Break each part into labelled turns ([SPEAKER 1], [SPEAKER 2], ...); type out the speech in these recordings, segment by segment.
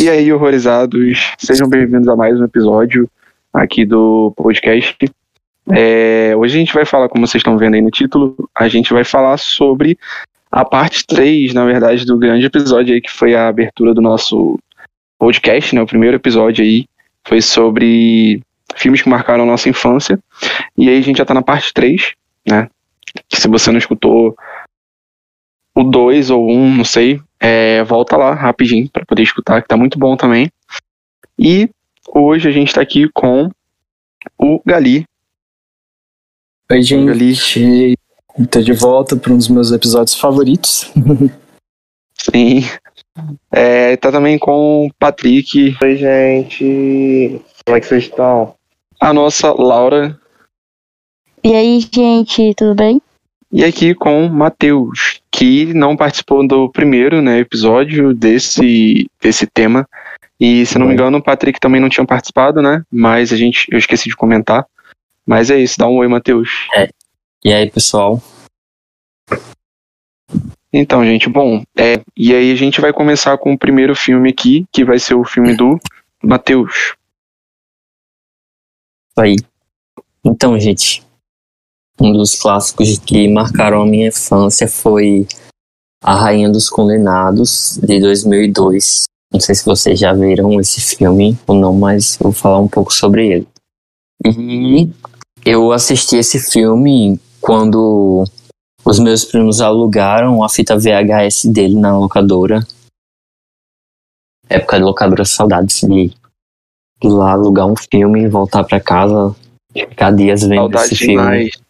[SPEAKER 1] E aí, horrorizados, sejam bem-vindos a mais um episódio aqui do podcast. É, hoje a gente vai falar, como vocês estão vendo aí no título, a gente vai falar sobre a parte 3, na verdade, do grande episódio aí, que foi a abertura do nosso podcast, né? O primeiro episódio aí foi sobre filmes que marcaram a nossa infância. E aí a gente já tá na parte 3, né? Se você não escutou o 2 ou 1, um, não sei, é, volta lá rapidinho para poder escutar, que tá muito bom também. E hoje a gente tá aqui com o Gali.
[SPEAKER 2] Oi, gente. Gali. Tô de volta para um dos meus episódios favoritos.
[SPEAKER 1] Sim. É, tá também com o Patrick.
[SPEAKER 3] Oi, gente. Como é que vocês estão?
[SPEAKER 1] A nossa Laura.
[SPEAKER 4] E aí, gente, tudo bem?
[SPEAKER 1] E aqui com o Matheus, que não participou do primeiro né, episódio desse, desse tema. E, se não me engano, o Patrick também não tinha participado, né? Mas a gente, eu esqueci de comentar. Mas é isso, dá um oi, Matheus.
[SPEAKER 5] É. E aí, pessoal?
[SPEAKER 1] Então, gente, bom, é, e aí a gente vai começar com o primeiro filme aqui, que vai ser o filme do Matheus.
[SPEAKER 5] Aí. Então, gente, um dos clássicos que marcaram a minha infância foi A Rainha dos Condenados, de 2002. Não sei se vocês já viram esse filme ou não, mas vou falar um pouco sobre ele. E eu assisti esse filme quando os meus primos alugaram a fita VHS dele na locadora. Época de locadora saudades de ir lá alugar um filme e voltar para casa, ficar dias vendo Saudade esse demais.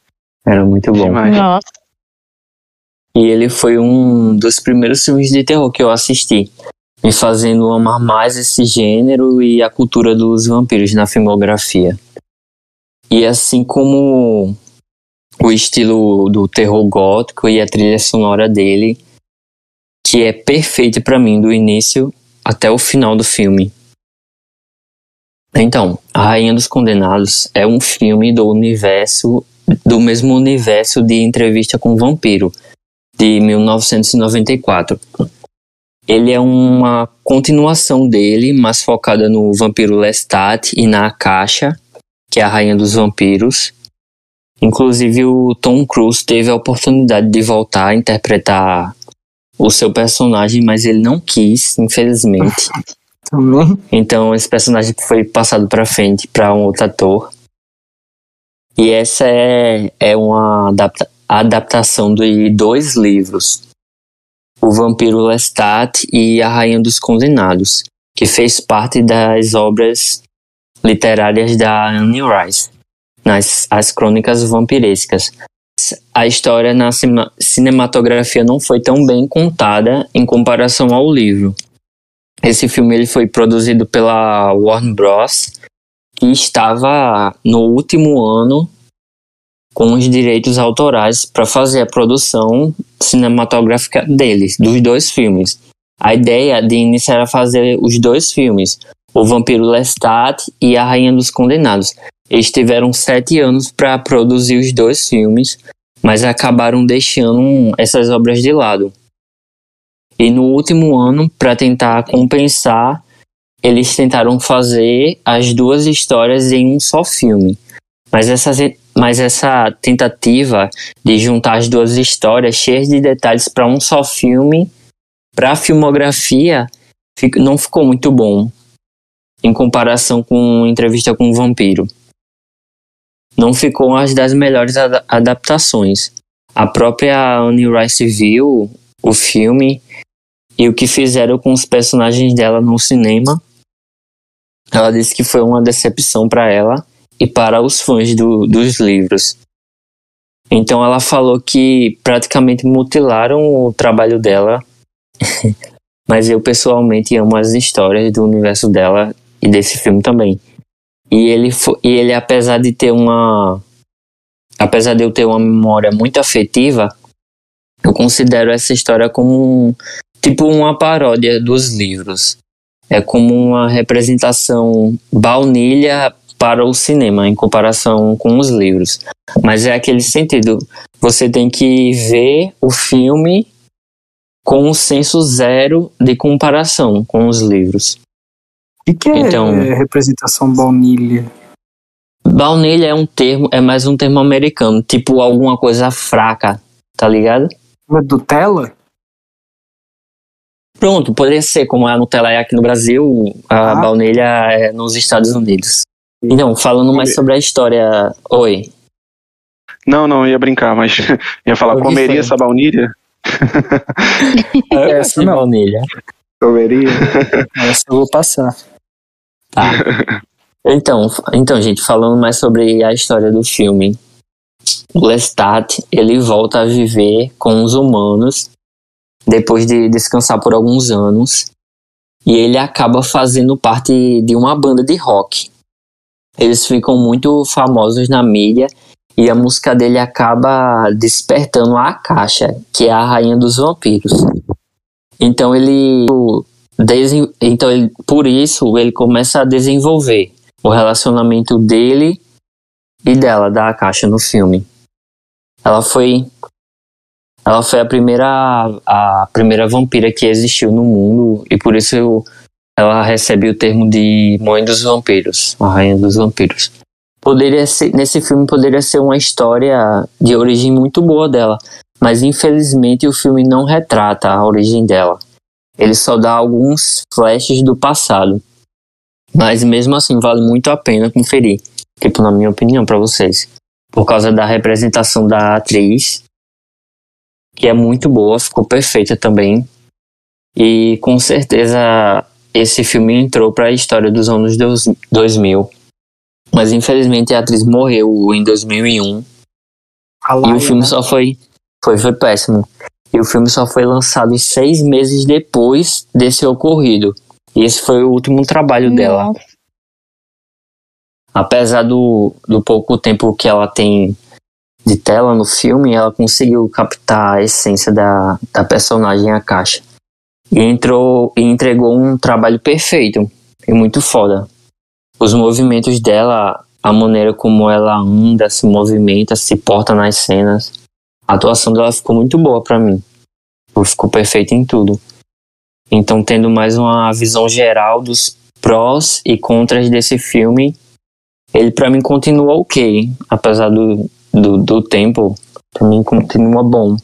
[SPEAKER 5] Era muito bom.
[SPEAKER 4] Nossa.
[SPEAKER 5] E ele foi um dos primeiros filmes de terror que eu assisti, me fazendo amar mais esse gênero e a cultura dos vampiros na filmografia. E assim como o estilo do terror gótico e a trilha sonora dele, que é perfeita para mim do início até o final do filme. Então, A Rainha dos Condenados é um filme do universo do mesmo universo de Entrevista com o Vampiro, de 1994. Ele é uma continuação dele, mas focada no vampiro Lestat e na Akasha, que é a rainha dos vampiros. Inclusive o Tom Cruise teve a oportunidade de voltar a interpretar o seu personagem, mas ele não quis, infelizmente. Então esse personagem foi passado para frente para um outro ator. E essa é, é uma adapta, adaptação de dois livros: O Vampiro Lestat e A Rainha dos Condenados, que fez parte das obras literárias da Anne Rice, nas as Crônicas Vampirescas. A história na cinematografia não foi tão bem contada em comparação ao livro. Esse filme ele foi produzido pela Warner Bros que estava no último ano com os direitos autorais para fazer a produção cinematográfica deles, dos dois filmes. A ideia de início era fazer os dois filmes, O Vampiro Lestat e A Rainha dos Condenados. Eles tiveram sete anos para produzir os dois filmes, mas acabaram deixando essas obras de lado. E no último ano, para tentar compensar, eles tentaram fazer as duas histórias em um só filme. Mas essa, mas essa tentativa de juntar as duas histórias cheias de detalhes para um só filme, para a filmografia, não ficou muito bom em comparação com Entrevista com o Vampiro. Não ficou uma das melhores ad adaptações. A própria Anne Rice viu o filme e o que fizeram com os personagens dela no cinema ela disse que foi uma decepção para ela e para os fãs do, dos livros. Então ela falou que praticamente mutilaram o trabalho dela, mas eu pessoalmente amo as histórias do universo dela e desse filme também. E ele, e ele apesar de ter uma apesar de eu ter uma memória muito afetiva, eu considero essa história como um, tipo uma paródia dos livros é como uma representação baunilha para o cinema em comparação com os livros. Mas é aquele sentido, você tem que ver o filme com um senso zero de comparação com os livros.
[SPEAKER 2] que, que é
[SPEAKER 5] Então-
[SPEAKER 2] representação baunilha?
[SPEAKER 5] Baunilha é um termo, é mais um termo americano, tipo alguma coisa fraca, tá ligado?
[SPEAKER 2] É Nutella?
[SPEAKER 5] Pronto, poderia ser como a Nutella é aqui no Brasil, a
[SPEAKER 2] Ah.
[SPEAKER 5] baunilha é nos Estados Unidos. Então, falando mais sobre a história. Oi.
[SPEAKER 1] Não, não, ia brincar, mas ia falar,
[SPEAKER 5] que
[SPEAKER 1] comeria
[SPEAKER 5] foi?
[SPEAKER 1] essa baunilha?
[SPEAKER 2] Essa não.
[SPEAKER 5] baunilha.
[SPEAKER 3] Comeria.
[SPEAKER 2] Essa eu vou passar.
[SPEAKER 5] Tá. Então, então, gente, falando mais sobre a história do filme. O Lestat, ele volta a viver com os humanos depois de descansar por alguns anos. E ele acaba fazendo parte de uma banda de rock. Eles ficam muito famosos na mídia e a música dele acaba despertando a Akasha, que é a rainha dos vampiros. Então ele então ele, por isso ele começa a desenvolver o relacionamento dele e dela, da Akasha, no filme. Ela foi ela foi a primeira a primeira vampira que existiu no mundo e por isso ela recebe o termo de mãe dos vampiros, a rainha dos vampiros. Poderia ser nesse filme poderia ser uma história de origem muito boa dela, mas infelizmente o filme não retrata a origem dela. Ele só dá alguns flashes do passado. Mas mesmo assim vale muito a pena conferir. Tipo, na minha opinião, pra vocês. Por causa da representação da atriz, que é muito boa, ficou perfeita também. E com certeza esse filme entrou pra história dos anos dois- 2000. Mas infelizmente a atriz morreu em 2001.
[SPEAKER 2] A
[SPEAKER 5] E
[SPEAKER 2] Laia,
[SPEAKER 5] o filme
[SPEAKER 2] né?
[SPEAKER 5] só foi, foi. Foi péssimo. E o filme só foi lançado seis meses depois desse ocorrido. E esse foi o último trabalho dela.
[SPEAKER 4] Nossa.
[SPEAKER 5] Apesar do, do pouco tempo que ela tem de tela no filme, ela conseguiu captar a essência da, da personagem a caixa. E entrou e entregou um trabalho perfeito e muito foda. Os movimentos dela, a maneira como ela anda, se movimenta, se porta nas cenas. A atuação dela ficou muito boa pra mim. Ficou perfeita em tudo. Então, tendo mais uma visão geral dos prós e contras desse filme, ele pra mim continua ok, apesar do, do, do tempo, pra mim continua bom,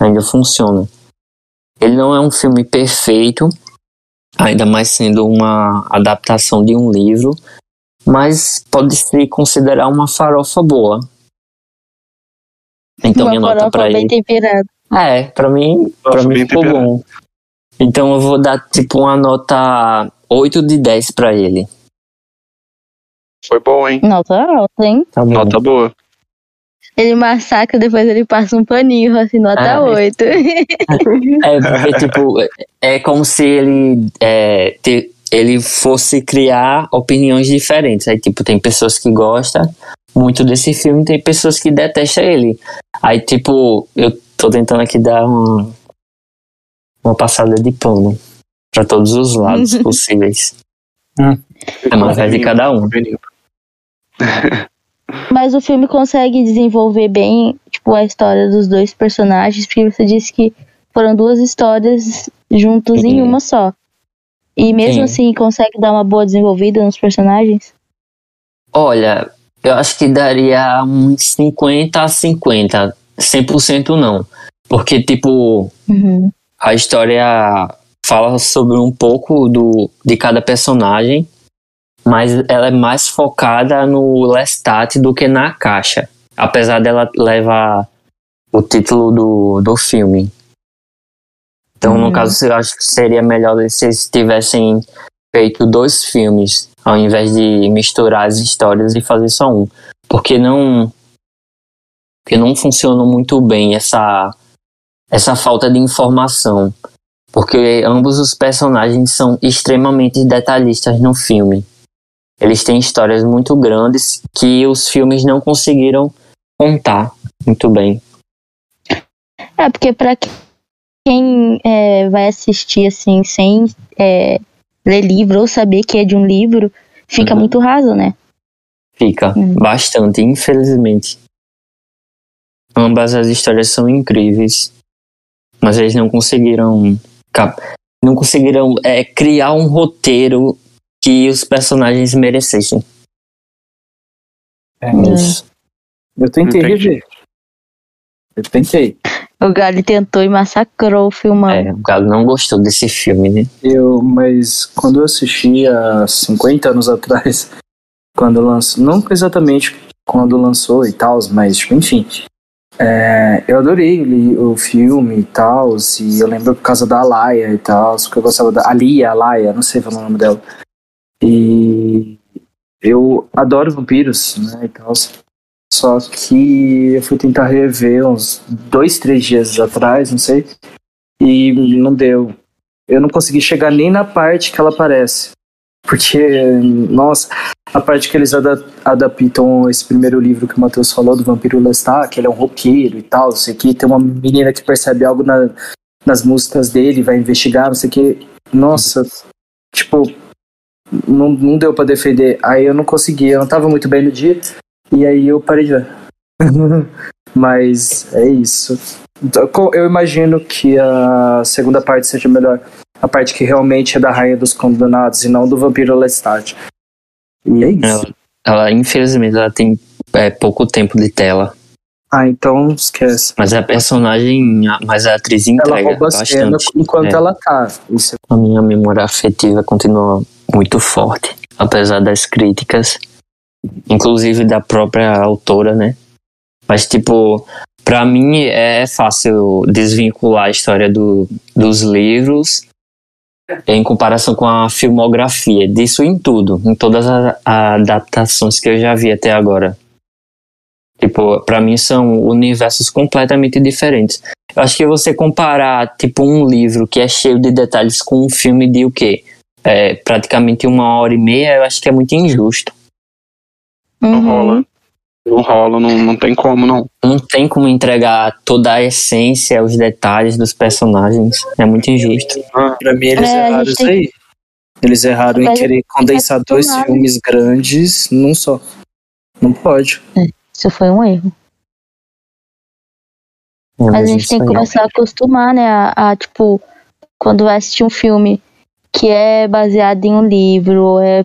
[SPEAKER 5] ainda funciona. Ele não é um filme perfeito, ainda mais sendo uma adaptação de um livro, mas pode se considerar uma farofa boa. Então minha
[SPEAKER 4] Uma
[SPEAKER 5] nota
[SPEAKER 4] farofa
[SPEAKER 5] pra
[SPEAKER 4] bem
[SPEAKER 5] ele.
[SPEAKER 4] temperada.
[SPEAKER 5] É, pra mim, pra
[SPEAKER 1] Farofa
[SPEAKER 5] mim ficou
[SPEAKER 1] temperada.
[SPEAKER 5] bom. Então eu vou dar tipo uma nota 8 de 10 pra ele.
[SPEAKER 1] Foi bom, hein?
[SPEAKER 4] Nota alta, hein?
[SPEAKER 5] Tá bom.
[SPEAKER 1] Nota boa.
[SPEAKER 4] Ele massacra, depois ele passa um paninho, assim, nota
[SPEAKER 5] Ah,
[SPEAKER 4] 8.
[SPEAKER 5] É, porque, tipo, é- é como se ele, é, te- ele fosse criar opiniões diferentes. Aí, tipo, tem pessoas que gostam muito desse filme, tem pessoas que detestam ele. Aí, tipo, eu tô tentando aqui dar uma, uma passada de pano pra todos os lados possíveis.
[SPEAKER 2] Hum.
[SPEAKER 5] É uma vez de cada um.
[SPEAKER 4] Mas o filme consegue desenvolver bem, tipo, a história dos dois personagens, porque você disse que foram duas histórias juntos em
[SPEAKER 5] Sim.
[SPEAKER 4] uma só. E mesmo
[SPEAKER 5] Sim.
[SPEAKER 4] assim consegue dar uma boa desenvolvida nos personagens?
[SPEAKER 5] Olha, eu acho que daria uns 50 a 50. 100% não. Porque, tipo,
[SPEAKER 4] Uhum.
[SPEAKER 5] a história fala sobre um pouco do, de cada personagem, mas ela é mais focada no Lestat do que na caixa. Apesar dela levar o título do, do filme. Então, no
[SPEAKER 4] Uhum.
[SPEAKER 5] caso, eu acho que seria melhor se eles tivessem feito dois filmes, ao invés de misturar as histórias e fazer só um. Porque não. Porque não funciona muito bem essa, essa falta de informação. Porque ambos os personagens são extremamente detalhistas no filme. Eles têm histórias muito grandes que os filmes não conseguiram contar muito bem.
[SPEAKER 4] É, porque pra quem é, vai assistir assim, sem é, ler livro ou saber que é de um livro, fica
[SPEAKER 5] Uhum.
[SPEAKER 4] muito raso, né?
[SPEAKER 5] Fica
[SPEAKER 4] Hum.
[SPEAKER 5] bastante, infelizmente. Ambas as histórias são incríveis, mas eles não conseguiram não conseguiram é, criar um roteiro que os personagens merecessem.
[SPEAKER 2] É,
[SPEAKER 5] Isso.
[SPEAKER 2] eu tentei
[SPEAKER 1] Entendi.
[SPEAKER 2] rever. Eu tentei.
[SPEAKER 4] O Gali tentou e massacrou o filmão.
[SPEAKER 5] É, o Galo não gostou desse filme, né?
[SPEAKER 2] Eu, mas quando eu assisti há 50 anos atrás, quando lançou, não exatamente quando lançou e tal, mas tipo, enfim, é, eu adorei ele- o filme e tal, e eu lembro por causa da Alaia e tal, porque eu gostava da Alia, Alaia, não sei falar o nome dela. E eu adoro vampiros, né, e tal. Só que eu fui tentar rever uns dois, três dias atrás, não sei, e não deu eu não consegui chegar nem na parte que ela aparece. Porque, nossa, a parte que eles ada- adaptam esse primeiro livro que o Matheus falou, do Vampiro Lestat, que ele é um roqueiro e tal, não sei o que, tem uma menina que percebe algo na- nas músicas dele, vai investigar, não sei o que. Nossa, tipo, não, não deu pra defender. Aí eu não consegui, eu não tava muito bem no dia, e aí eu parei de ver. Mas é isso. Eu imagino que a segunda parte seja melhor. A parte que realmente é da Rainha dos Condenados e não do Vampiro Lestat. E é isso.
[SPEAKER 5] Ela, ela, infelizmente, ela tem é, pouco tempo de tela.
[SPEAKER 2] Ah, então esquece.
[SPEAKER 5] Mas a personagem, mas a atriz
[SPEAKER 2] Ela
[SPEAKER 5] entrega
[SPEAKER 2] rouba a cena
[SPEAKER 5] bastante.
[SPEAKER 2] enquanto
[SPEAKER 5] é.
[SPEAKER 2] ela tá. Isso é
[SPEAKER 5] A minha memória afetiva continua muito forte, apesar das críticas, inclusive da própria autora, né? Mas, tipo, pra mim é fácil desvincular a história do, dos livros em comparação com a filmografia, disso em tudo, em todas as adaptações que eu já vi até agora. Tipo, pra mim são universos completamente diferentes. Eu acho que você comparar, tipo, um livro que é cheio de detalhes com um filme de o quê? É, praticamente uma hora e meia, eu acho que é muito injusto.
[SPEAKER 1] Não
[SPEAKER 4] Uhum.
[SPEAKER 1] rola. Não rola, não, não tem como, não.
[SPEAKER 5] Não tem como entregar toda a essência, os detalhes dos personagens. É muito injusto.
[SPEAKER 2] Pra mim, eles
[SPEAKER 4] É,
[SPEAKER 2] erraram isso
[SPEAKER 4] tem
[SPEAKER 2] aí. Eles erraram em querer condensar dois filmes grandes num só. Não pode.
[SPEAKER 4] Isso foi um erro.
[SPEAKER 5] É,
[SPEAKER 4] Mas a gente tem que começar a acostumar, né? A, a, tipo, quando vai assistir um filme que é baseado em um livro, ou é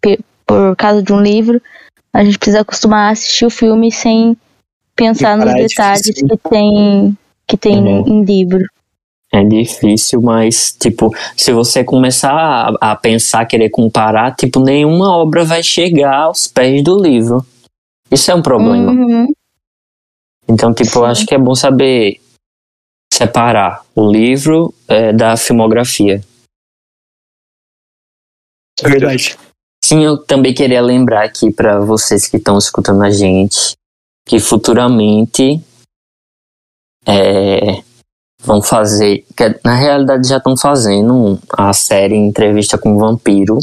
[SPEAKER 4] pe- por causa de um livro, a gente precisa acostumar a assistir o filme sem pensar nos detalhes
[SPEAKER 2] difícil,
[SPEAKER 4] que tem, que tem
[SPEAKER 5] Uhum.
[SPEAKER 4] em livro.
[SPEAKER 5] É difícil, mas, tipo, se você começar a, a pensar, querer comparar, tipo, nenhuma obra vai chegar aos pés do livro. Isso é um problema.
[SPEAKER 4] Uhum.
[SPEAKER 5] Então, tipo, eu acho que é bom saber separar o livro é, da filmografia.
[SPEAKER 2] Verdade.
[SPEAKER 5] Sim, eu também queria lembrar aqui para vocês que estão escutando a gente que futuramente é, vão fazer, que na realidade já estão fazendo a série Entrevista com o Vampiro,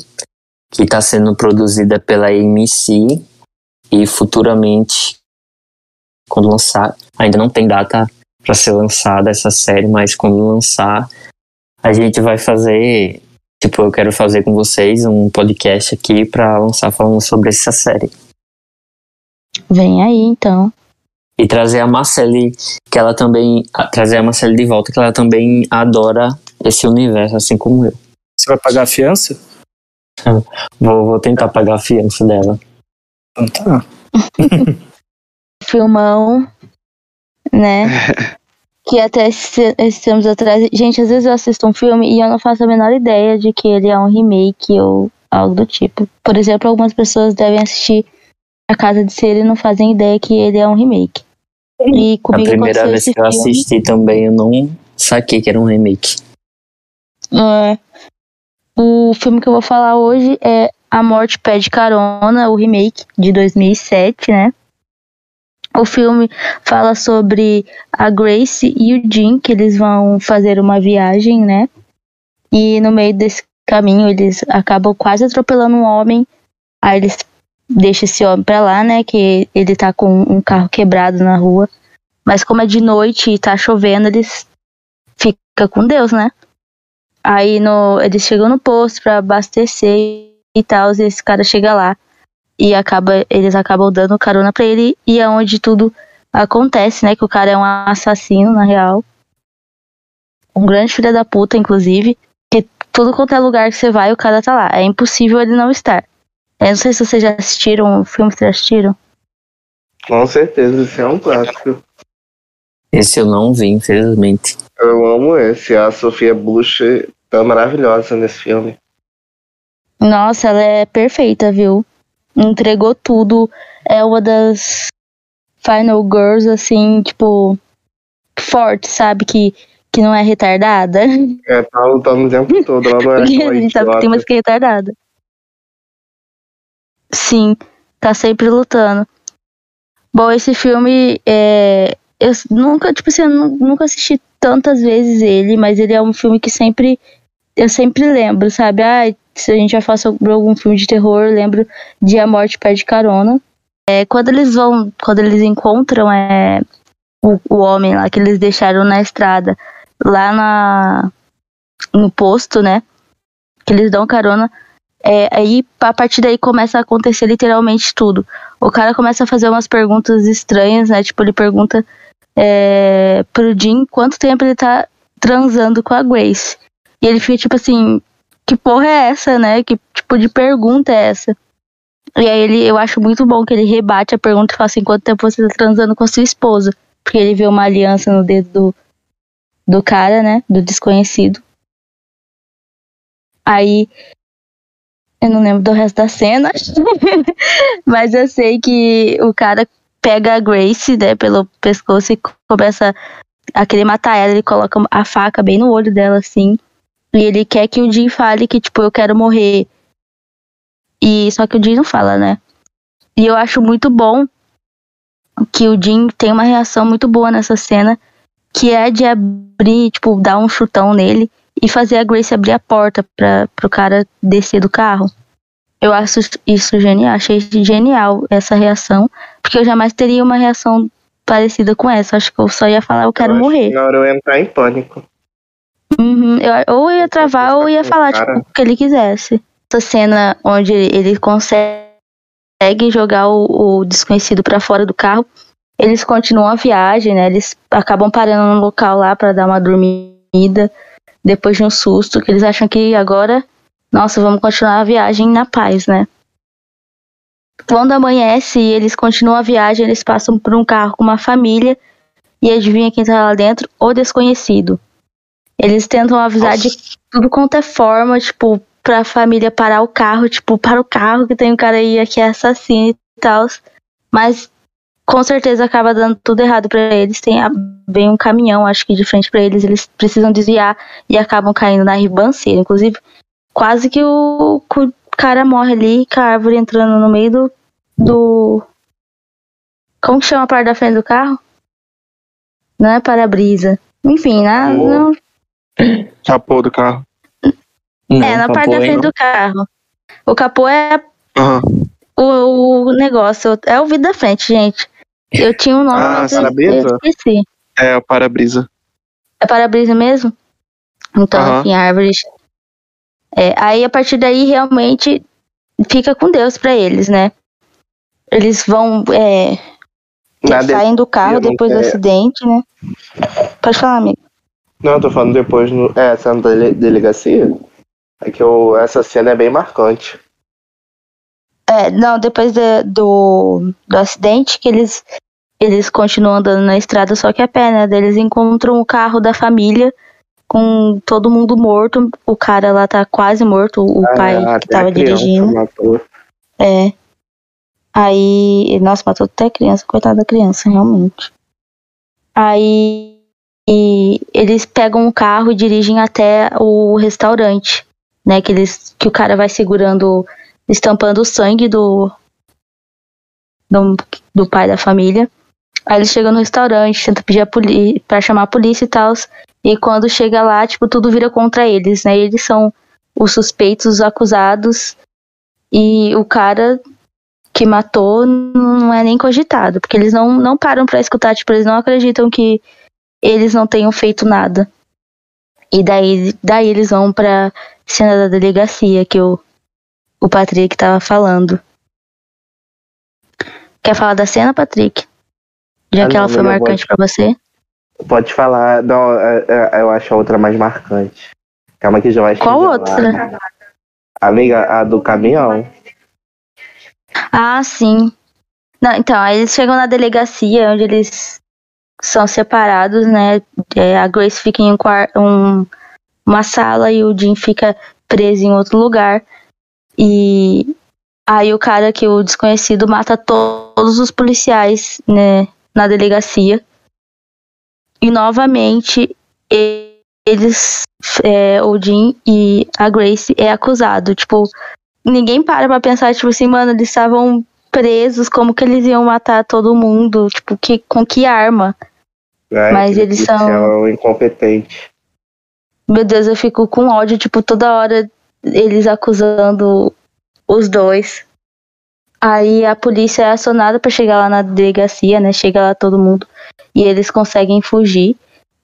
[SPEAKER 5] que está sendo produzida pela AMC e futuramente, quando lançar, ainda não tem data para ser lançada essa série, mas quando lançar, a gente vai fazer Tipo, eu quero fazer com vocês um podcast aqui pra lançar falando sobre essa série.
[SPEAKER 4] Vem aí, então.
[SPEAKER 5] E trazer a Marcele, que ela também. a- Trazer a Marcele de volta, que ela também adora esse universo, assim como eu.
[SPEAKER 2] Você vai pagar a fiança?
[SPEAKER 5] Vou, vou tentar pagar a fiança dela.
[SPEAKER 2] Então tá.
[SPEAKER 4] Filmão, né? que até esse- esses tempos atrás. Gente, às vezes eu assisto um filme e eu não faço a menor ideia de que ele é um remake ou algo do tipo. Por exemplo, algumas pessoas devem assistir A Casa de Cera e não fazem ideia que ele é um remake. E
[SPEAKER 5] A
[SPEAKER 4] comigo
[SPEAKER 5] primeira
[SPEAKER 4] aconteceu
[SPEAKER 5] vez que eu
[SPEAKER 4] filme.
[SPEAKER 5] assisti também, eu não saquei que era um remake.
[SPEAKER 4] É. O filme que eu vou falar hoje é A Morte Pede Carona, o remake de 2007, né? O filme fala sobre a Grace e o Jim, que eles vão fazer uma viagem, né? E no meio desse caminho eles acabam quase atropelando um homem. Aí eles deixam esse homem pra lá, né? Que ele tá com um carro quebrado na rua. Mas como é de noite e tá chovendo, eles ficam com Deus, né? Aí no, eles chegam no posto pra abastecer e tal, e esse cara chega lá e acaba, eles acabam dando carona pra ele e é onde tudo acontece, né? Que o cara é um assassino, na real. Um grande filho da puta, inclusive. Porque tudo quanto é lugar que você vai, o cara tá lá. É impossível ele não estar. Eu não sei se vocês já assistiram o filme, vocês já assistiram?
[SPEAKER 3] Com certeza, esse é um clássico.
[SPEAKER 5] Esse eu não vi, infelizmente.
[SPEAKER 3] Eu amo esse. A Sofia Bush tá maravilhosa nesse filme.
[SPEAKER 4] Nossa, ela é perfeita, viu? Entregou tudo. É uma das Final Girls, assim, tipo, forte, sabe? Que, que não é retardada.
[SPEAKER 3] É, tá lutando o tempo todo. Ela não é
[SPEAKER 4] Porque a gente sabe que tem umas que é retardada. Sim, tá sempre lutando. Bom, esse filme é. Eu nunca, tipo assim, eu nu- nunca assisti tantas vezes ele, mas ele é um filme que sempre. Eu sempre lembro, sabe? Ah, se a gente já falar sobre algum filme de terror, eu lembro de A Morte Perde Carona. É, quando eles vão. Quando eles encontram é, o, o homem lá que eles deixaram na estrada, lá na. no posto, né? Que eles dão carona. É, aí, a partir daí, começa a acontecer literalmente tudo. O cara começa a fazer umas perguntas estranhas, né? Tipo, ele pergunta é, pro Jim quanto tempo ele tá transando com a Grace. E ele fica tipo assim, que porra é essa, né? Que tipo de pergunta é essa? E aí ele, eu acho muito bom que ele rebate a pergunta e fala assim, quanto tempo você tá transando com a sua esposa? Porque ele vê uma aliança no dedo do, do cara, né? Do desconhecido. Aí eu não lembro do resto da cena. Mas eu sei que o cara pega a Grace, né, pelo pescoço e começa a querer matar ela. Ele coloca a faca bem no olho dela, assim. E ele quer que o Jim fale que, tipo, eu quero morrer. E só que o Jim não fala, né? E eu acho muito bom que o Jim tem uma reação muito boa nessa cena, que é de abrir, tipo, dar um chutão nele e fazer a Grace abrir a porta para pro cara descer do carro. Eu acho isso genial, achei genial essa reação, porque eu jamais teria uma reação parecida com essa. Acho que eu só ia falar, eu quero
[SPEAKER 3] Eu
[SPEAKER 4] morrer.
[SPEAKER 3] Na hora eu ia entrar em pânico.
[SPEAKER 4] Uhum, eu- ou eu ia travar ou ia falar,
[SPEAKER 3] cara.
[SPEAKER 4] tipo, o que ele quisesse. Essa cena onde ele consegue jogar o, o desconhecido pra fora do carro, eles continuam a viagem, né? Eles acabam parando no local lá pra dar uma dormida depois de um susto, que eles acham que agora, nossa, vamos continuar a viagem na paz, né? Quando amanhece e eles continuam a viagem, eles passam por um carro com uma família e adivinha quem tá lá dentro? O desconhecido. Eles tentam avisar de tudo quanto é forma, tipo, pra família parar o carro, tipo, para o carro que tem um cara aí que é assassino e tal. Mas com certeza acaba dando tudo errado pra eles. Tem a- vem um caminhão, acho que de frente pra eles, eles precisam desviar e acabam caindo na ribanceira. Inclusive, quase que o, o cara morre ali com a árvore entrando no meio do. do... Como que chama a parte da frente do carro? Não é para-brisa. Enfim, na,
[SPEAKER 3] Capô.
[SPEAKER 4] não,
[SPEAKER 1] Capô do carro.
[SPEAKER 5] Não,
[SPEAKER 4] é, na parte da frente
[SPEAKER 5] não.
[SPEAKER 4] do carro. O capô é
[SPEAKER 1] Aham.
[SPEAKER 4] o, o negócio, é o vidro da frente, gente. Eu tinha um nome,
[SPEAKER 1] Ah,
[SPEAKER 4] mas eu,
[SPEAKER 3] para-brisa?
[SPEAKER 4] eu esqueci.
[SPEAKER 1] É o para-brisa.
[SPEAKER 4] É para-brisa mesmo? Então,
[SPEAKER 1] Aham.
[SPEAKER 4] enfim, árvores. É, aí a partir daí realmente fica com Deus pra eles, né? Eles vão é, saem do carro depois do acidente, né? Pode falar, amigo.
[SPEAKER 3] Não, eu tô falando depois no. É, essa na dele- delegacia. É que eu, essa cena é bem marcante.
[SPEAKER 4] É, não, depois de- do, do acidente, que eles, eles continuam andando na estrada, só que a pé, né? Eles encontram o carro da família com todo mundo morto. O cara lá tá quase morto, o pai
[SPEAKER 3] Ah,
[SPEAKER 4] que
[SPEAKER 3] até a
[SPEAKER 4] tava dirigindo.
[SPEAKER 3] matou.
[SPEAKER 4] É. Aí, nossa, matou até a criança, coitada da criança, realmente. Aí e eles pegam o carro e dirigem até o restaurante, né? Que, eles, que o cara vai segurando, estampando o sangue do, do, do pai da família. Aí eles chegam no restaurante, tentam pedir a polícia pra chamar a polícia e tal. E quando chega lá, tipo, tudo vira contra eles, né? Eles são os suspeitos, os acusados. E o cara que matou não é nem cogitado, porque eles não, não param pra escutar, tipo, eles não acreditam que eles não tenham feito nada. E daí, daí eles vão pra cena da delegacia que o, o Patrick tava falando. Quer falar da cena, Patrick? Já
[SPEAKER 3] Ah,
[SPEAKER 4] que ela
[SPEAKER 3] não,
[SPEAKER 4] foi marcante pra você?
[SPEAKER 3] Pode falar. Não, é- é- eu acho a outra mais marcante. Calma que já vai
[SPEAKER 4] Qual
[SPEAKER 3] chegar
[SPEAKER 4] outra?
[SPEAKER 3] lá. Amiga, a do caminhão.
[SPEAKER 4] Ah, sim. Não, então, aí eles chegam na delegacia, onde eles são separados, né? É, a Grace fica em um, um- uma sala e o Jim fica preso em outro lugar. E aí o cara que o desconhecido mata to- todos os policiais, né, na delegacia. E novamente eles, é, o Jim e a Grace é acusado. Tipo, ninguém para pra pensar, tipo assim, mano, eles estavam presos, como que eles iam matar todo mundo? Tipo, que, com que arma?
[SPEAKER 3] Né?
[SPEAKER 4] Mas
[SPEAKER 3] Aquele
[SPEAKER 4] eles são-
[SPEAKER 3] policial incompetente.
[SPEAKER 4] Meu Deus, eu fico com ódio, tipo, toda hora eles acusando os dois. Aí a polícia é acionada pra chegar lá na delegacia, né? Chega lá todo mundo e eles conseguem fugir.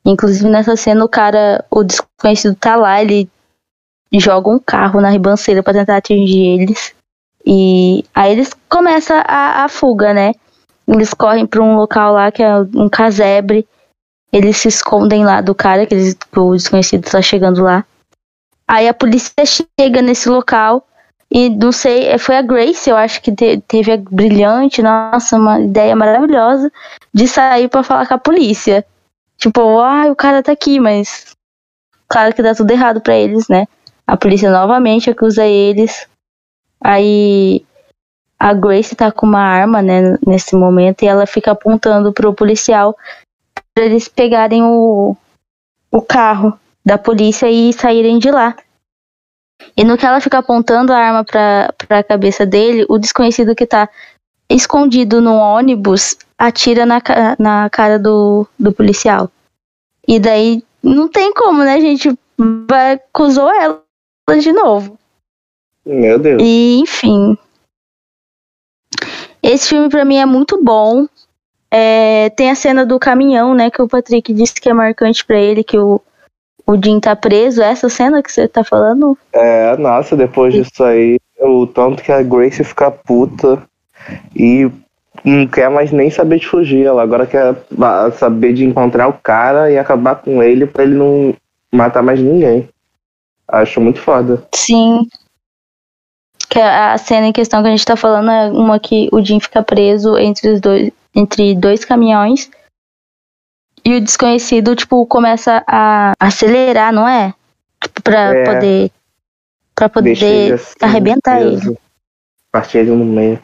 [SPEAKER 4] Inclusive nessa cena o cara, o desconhecido tá lá, ele joga um carro na ribanceira pra tentar atingir eles. E aí eles começam a, a fuga, né? Eles correm pra um local lá que é um casebre. Eles se escondem lá do cara, que, eles, que o desconhecido tá chegando lá. Aí a polícia chega nesse local e não sei, é, foi a Grace, eu acho que te- teve a brilhante, nossa, uma ideia maravilhosa de sair pra falar com a polícia. Tipo, ah, o cara tá aqui, mas claro que dá tudo errado pra eles, né? A polícia novamente acusa eles. Aí a Grace tá com uma arma, né, nesse momento, e ela fica apontando pro policial pra eles pegarem o, o carro da polícia e saírem de lá. E no que ela fica apontando a arma pra, pra cabeça dele, o desconhecido que tá escondido no ônibus atira na, na cara do, do policial. E daí não tem como, né, gente? Vai, acusou ela de novo.
[SPEAKER 3] Meu Deus.
[SPEAKER 4] E, enfim. Esse filme pra mim é muito bom. É, tem a cena do caminhão, né? Que o Patrick disse que é marcante pra ele, que o, o Jim tá preso. Essa cena que você tá falando?
[SPEAKER 3] É, nossa, depois disso aí, o tanto que a Grace fica puta e não quer mais nem saber de fugir. Ela agora quer ah, saber de encontrar o cara e acabar com ele pra ele não matar mais ninguém. Acho muito foda.
[SPEAKER 4] Sim. Que a a cena em questão que a gente tá falando é uma que o Jim fica preso entre os dois, entre dois caminhões. E o desconhecido, tipo, começa a acelerar, não é? Tipo, pra
[SPEAKER 3] É.
[SPEAKER 4] poder.
[SPEAKER 3] Ele
[SPEAKER 4] poder
[SPEAKER 3] assim,
[SPEAKER 4] arrebentar ele.
[SPEAKER 3] preso. Partir ele no meio.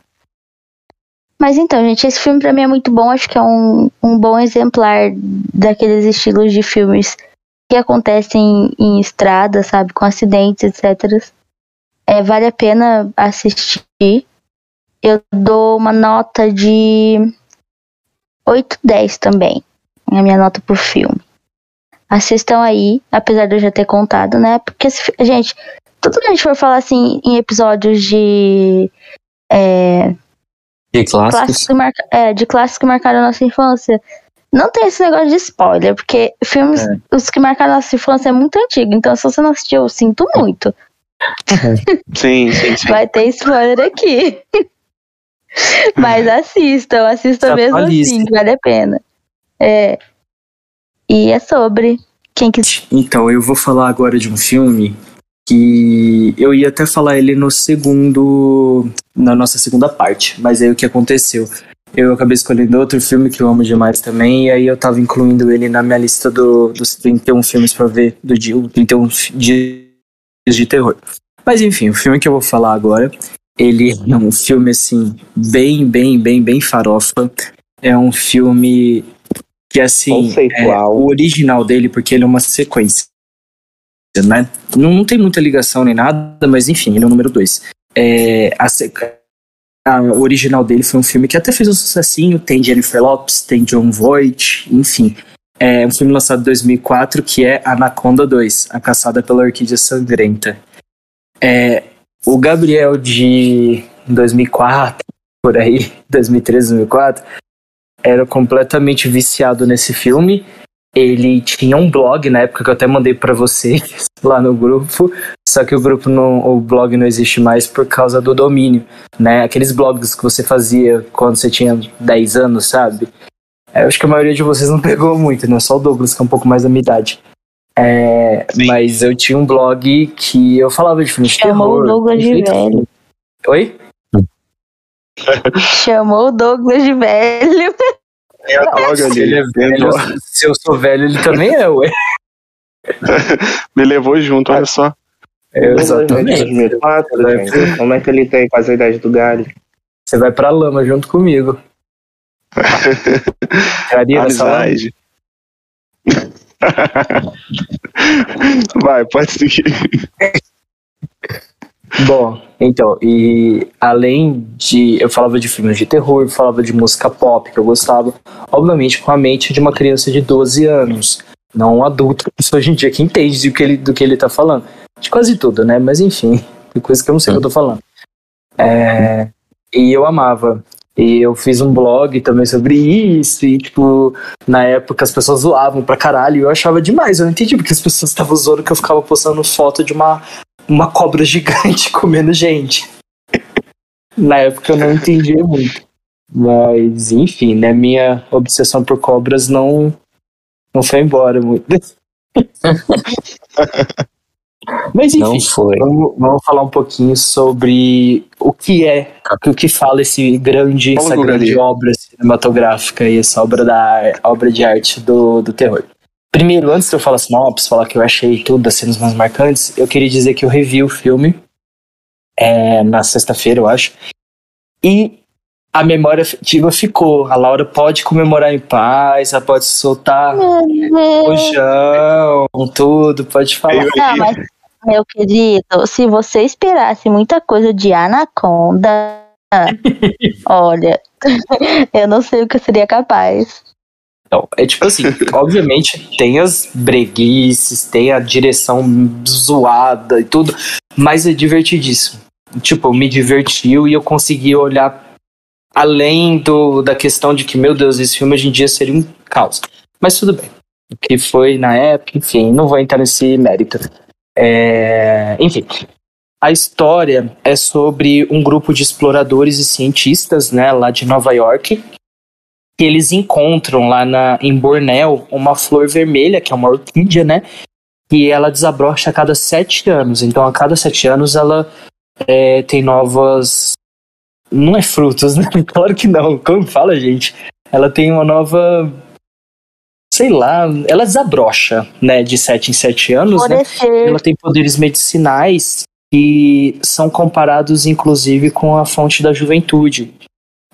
[SPEAKER 4] Mas então, gente, esse filme pra mim é muito bom. Acho que é um, um bom exemplar daqueles estilos de filmes que acontecem em estrada, sabe? Com acidentes, etc. É, vale a pena assistir. Eu dou uma nota de 8, 10 também. É a minha nota pro filme. Assistam aí, apesar de eu já ter contado, né? Porque, gente, tudo que a gente for falar assim em episódios de. é,
[SPEAKER 5] De clássicos.
[SPEAKER 4] marca- é, de clássicos que marcaram a nossa infância. Não tem esse negócio de spoiler, porque filmes,
[SPEAKER 2] É.
[SPEAKER 4] os que marcaram a nossa infância é muito antigo. Então, se você não assistiu, eu sinto muito.
[SPEAKER 1] Sim, sim, sim.
[SPEAKER 4] Vai ter spoiler aqui. Mas assistam, assistam
[SPEAKER 2] Se
[SPEAKER 4] mesmo assim, vale a pena. É. E é sobre. Quem quiser.
[SPEAKER 2] Então, eu vou falar agora de um filme que eu ia até falar ele no segundo. na nossa segunda parte, mas aí o que aconteceu? Eu acabei escolhendo outro filme que eu amo demais também, e aí eu tava incluindo ele na minha lista do, dos 31 filmes pra ver do dia, o 31 fi- dias de terror. Mas enfim, o filme que eu vou falar agora, ele é um filme assim, bem, bem, bem, bem farofa. É um filme que assim, é, o original dele, porque ele é uma sequência, né? Não, não tem muita ligação nem nada, mas enfim, ele é o número 2. É, a, a- o original dele foi um filme que até fez um sucessinho, tem Jennifer Lopes, tem John Voight, enfim. É um filme lançado em 2004 que é Anaconda 2, A Caçada pela Orquídea Sangrenta. É, o Gabriel de 2004, por aí, 2013, 2004, era completamente viciado nesse filme. Ele tinha um blog na época que eu até mandei pra vocês lá no grupo, só que o grupo não, o blog não existe mais por causa do domínio, né? Aqueles blogs que você fazia quando você tinha 10 anos, sabe? É, Eu acho que a maioria de vocês não pegou muito, né? Só o Douglas, que é um pouco mais da minha idade. É, mas eu tinha um blog que eu falava de filmes de
[SPEAKER 4] Chamou
[SPEAKER 2] terror.
[SPEAKER 4] o Douglas de velho.
[SPEAKER 2] Oi?
[SPEAKER 4] Chamou o Douglas de velho.
[SPEAKER 1] É a droga
[SPEAKER 2] Se ele é velho, se eu sou velho, ele também é, ué.
[SPEAKER 1] Me levou junto, olha só.
[SPEAKER 2] É, exatamente.
[SPEAKER 3] 2004, gente. Como é que ele tem quase a idade do Galho?
[SPEAKER 2] Você vai pra lama junto comigo. Lama?
[SPEAKER 1] Amizade. Vai, pode seguir.
[SPEAKER 2] Bom, então, e além de. Eu falava de filmes de terror, falava de música pop que eu gostava, obviamente com a mente de uma criança de 12 anos, não um adulto, hoje em dia que entende do que ele, do que ele tá falando. De quase tudo, né? Mas enfim, tem coisa que eu não sei o que eu tô falando. É, e eu amava. E eu fiz um blog também sobre isso, e tipo, na época as pessoas zoavam pra caralho, e eu achava demais, eu não entendi porque as pessoas estavam zoando que eu ficava postando foto de uma uma cobra gigante comendo gente. Na época eu não entendia muito. Mas, enfim, né? Minha obsessão por cobras não, não foi embora muito. Mas, enfim,
[SPEAKER 5] foi.
[SPEAKER 2] vamos, vamos falar um pouquinho sobre o que é, o que fala esse grande, essa grande
[SPEAKER 1] ali.
[SPEAKER 2] obra cinematográfica e essa obra, da, obra de arte do, do terror. Primeiro, antes de eu falar sinopse, falar que eu achei tudo das cenas mais marcantes, eu queria dizer que eu revi o filme é, na sexta-feira, eu acho. E a memória afetiva ficou. A Laura pode comemorar em paz, ela pode soltar rojão, tudo, pode falar.
[SPEAKER 4] Ah, mas, meu querido, se você esperasse muita coisa de Anaconda, olha, eu não sei o que eu seria capaz.
[SPEAKER 2] Então, é tipo assim, obviamente tem as breguices, tem a direção zoada e tudo, mas é divertidíssimo. Tipo, me divertiu e eu consegui olhar além do, da questão de que, meu Deus, esse filme hoje em dia seria um caos. Mas tudo bem. O que foi na época, enfim, não vou entrar nesse mérito. É, enfim, a história é sobre um grupo de exploradores e cientistas, né, lá de Nova York, que eles encontram lá na, em Bornéu uma flor vermelha, que é uma orquídea, né? E ela desabrocha a cada sete anos. Então, a cada sete anos, ela é, tem novas. Não é frutos, né? Claro que não. Como fala, gente? Ela tem uma nova. Sei lá, ela desabrocha, né? De sete em sete anos, né? Ela tem poderes medicinais que são comparados, inclusive, com a fonte da juventude.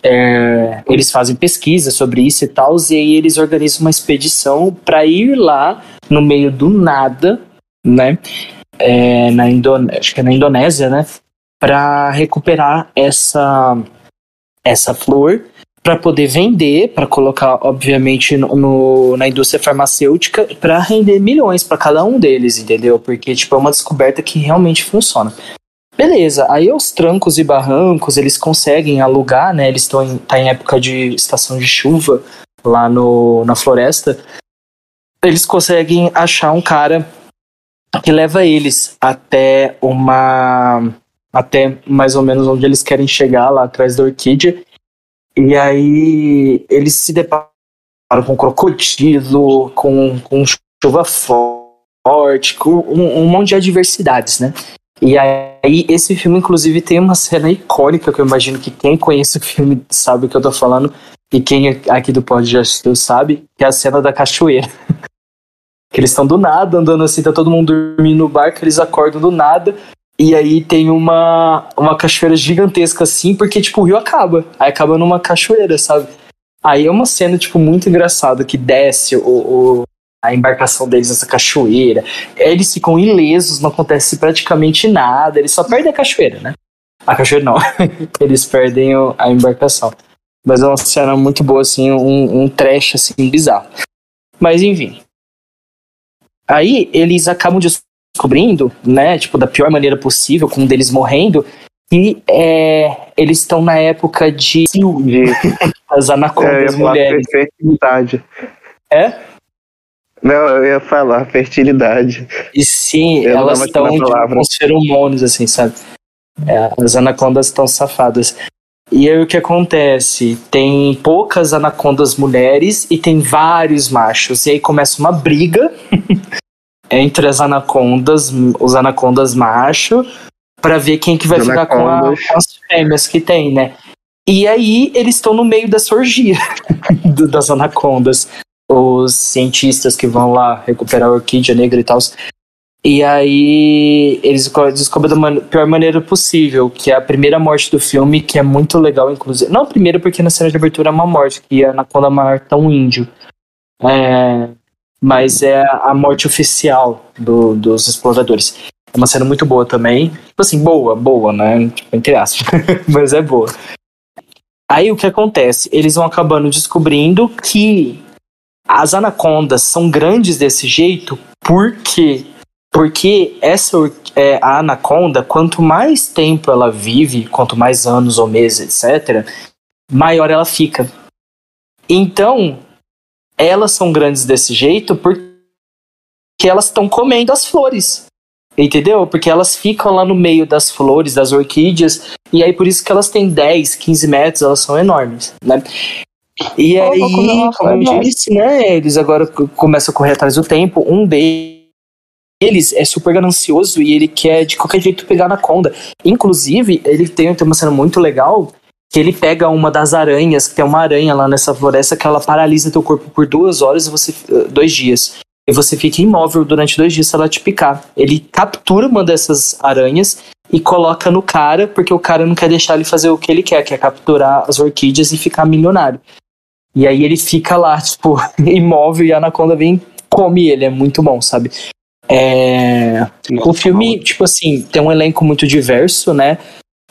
[SPEAKER 2] É, eles fazem pesquisa sobre isso e tal, e aí eles organizam uma expedição para ir lá no meio do nada, né? É, na Indone acho que é na Indonésia, né? Para recuperar essa essa flor para poder vender, para colocar, obviamente, no, no- na indústria farmacêutica, para render milhões para cada um deles, entendeu? Porque tipo é uma descoberta que realmente funciona. Beleza, aí aos trancos e barrancos eles conseguem alugar, né? Eles estão em, tá em época de estação de chuva lá no, na floresta. Eles conseguem achar um cara que leva eles até uma. Até mais ou menos onde eles querem chegar, lá atrás da orquídea. E aí eles se deparam com crocodilo, com, com chuva forte, com um, um monte de adversidades, né? E aí, esse filme, inclusive, tem uma cena icônica que eu imagino que quem conhece o filme sabe o que eu tô falando, e quem aqui do pod já sabe, que é a cena da cachoeira. que eles estão do nada, andando assim, tá todo mundo dormindo no barco, eles acordam do nada, e aí tem uma, uma cachoeira gigantesca assim, porque, tipo, o rio acaba. Aí acaba numa cachoeira, sabe? Aí é uma cena, tipo, muito engraçada, que desce o, o- a embarcação deles nessa cachoeira. Eles ficam ilesos, não acontece praticamente nada, eles só perdem a cachoeira, né? A cachoeira não, eles perdem a embarcação. Mas é uma cena muito boa, assim, um, um trash, assim, bizarro. Mas, enfim. Aí, eles acabam descobrindo, né, tipo, da pior maneira possível, com um deles morrendo, que é, eles estão na época de
[SPEAKER 3] De,
[SPEAKER 2] as anacondas
[SPEAKER 3] falar
[SPEAKER 2] mulheres.
[SPEAKER 3] fertilidade.
[SPEAKER 2] É?
[SPEAKER 3] Não, eu ia falar fertilidade.
[SPEAKER 2] E sim,
[SPEAKER 3] Eu
[SPEAKER 2] elas
[SPEAKER 3] lembro
[SPEAKER 2] estão tipo, com os feromônios, assim, sabe? É, as anacondas estão safadas. E aí o que acontece? Tem poucas anacondas mulheres e tem vários machos. E aí começa uma briga entre as anacondas, os anacondas macho, para ver quem que vai ficar com, a- com as fêmeas que tem, né? E aí eles estão no meio dessa orgia do- das anacondas. Os cientistas que vão lá recuperar a orquídea negra e tal. E aí eles co- descobrem da man- pior maneira possível, que é a primeira morte do filme, que é muito legal, inclusive. Não a primeira, porque na cena de abertura é uma morte, que a anaconda mata um índio. É, mas é a morte oficial do- dos exploradores. É uma cena muito boa também. Tipo assim, boa, boa, né? Tipo, entre aspas. mas é boa. Aí o que acontece? Eles vão acabando descobrindo que as anacondas são grandes desse jeito porque porque essa é, a anaconda, quanto mais tempo ela vive, quanto mais anos ou meses, etc., maior ela fica. Então, elas são grandes desse jeito porque elas estão comendo as flores. Entendeu? Porque elas ficam lá no meio das flores, das orquídeas, e aí por isso que elas têm 10, 15 metros, elas são enormes, né? E aí, como eu disse, né? Eles agora começam a correr atrás do tempo. Um deles é super ganancioso e ele quer de qualquer jeito pegar na conda. Inclusive, ele tem, tem uma cena muito legal que ele pega uma das aranhas, que tem uma aranha lá nessa floresta que ela paralisa teu corpo por duas horas e você eh, dois dias. E você fica imóvel durante dois dias se ela te picar. Ele captura uma dessas aranhas e coloca no cara, porque o cara não quer deixar ele fazer o que ele quer, que é capturar as orquídeas e ficar milionário. E aí ele fica lá, tipo, imóvel e a anaconda vem e come ele. É muito bom, sabe? É... O filme, tipo assim, tem um elenco muito diverso, né?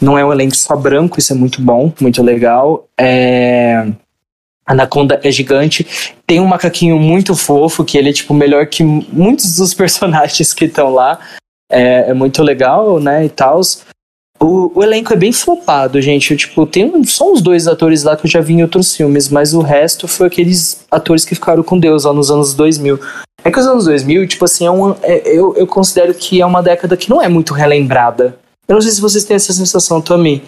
[SPEAKER 2] Não é um elenco só branco, isso é muito bom, muito legal. É... Anaconda é gigante. Tem um macaquinho muito fofo, que ele é, tipo, melhor que muitos dos personagens que estão lá. É, é muito legal, né, e tal. O, o elenco é bem flopado, gente. Eu, tipo, tem só uns dois atores lá que eu já vi em outros filmes, mas o resto foi aqueles atores que ficaram com Deus lá nos anos 2000. É que os anos 2000, tipo assim, é um, é- eu, eu considero que é uma década que não é muito relembrada. Eu não sei se vocês têm essa sensação também.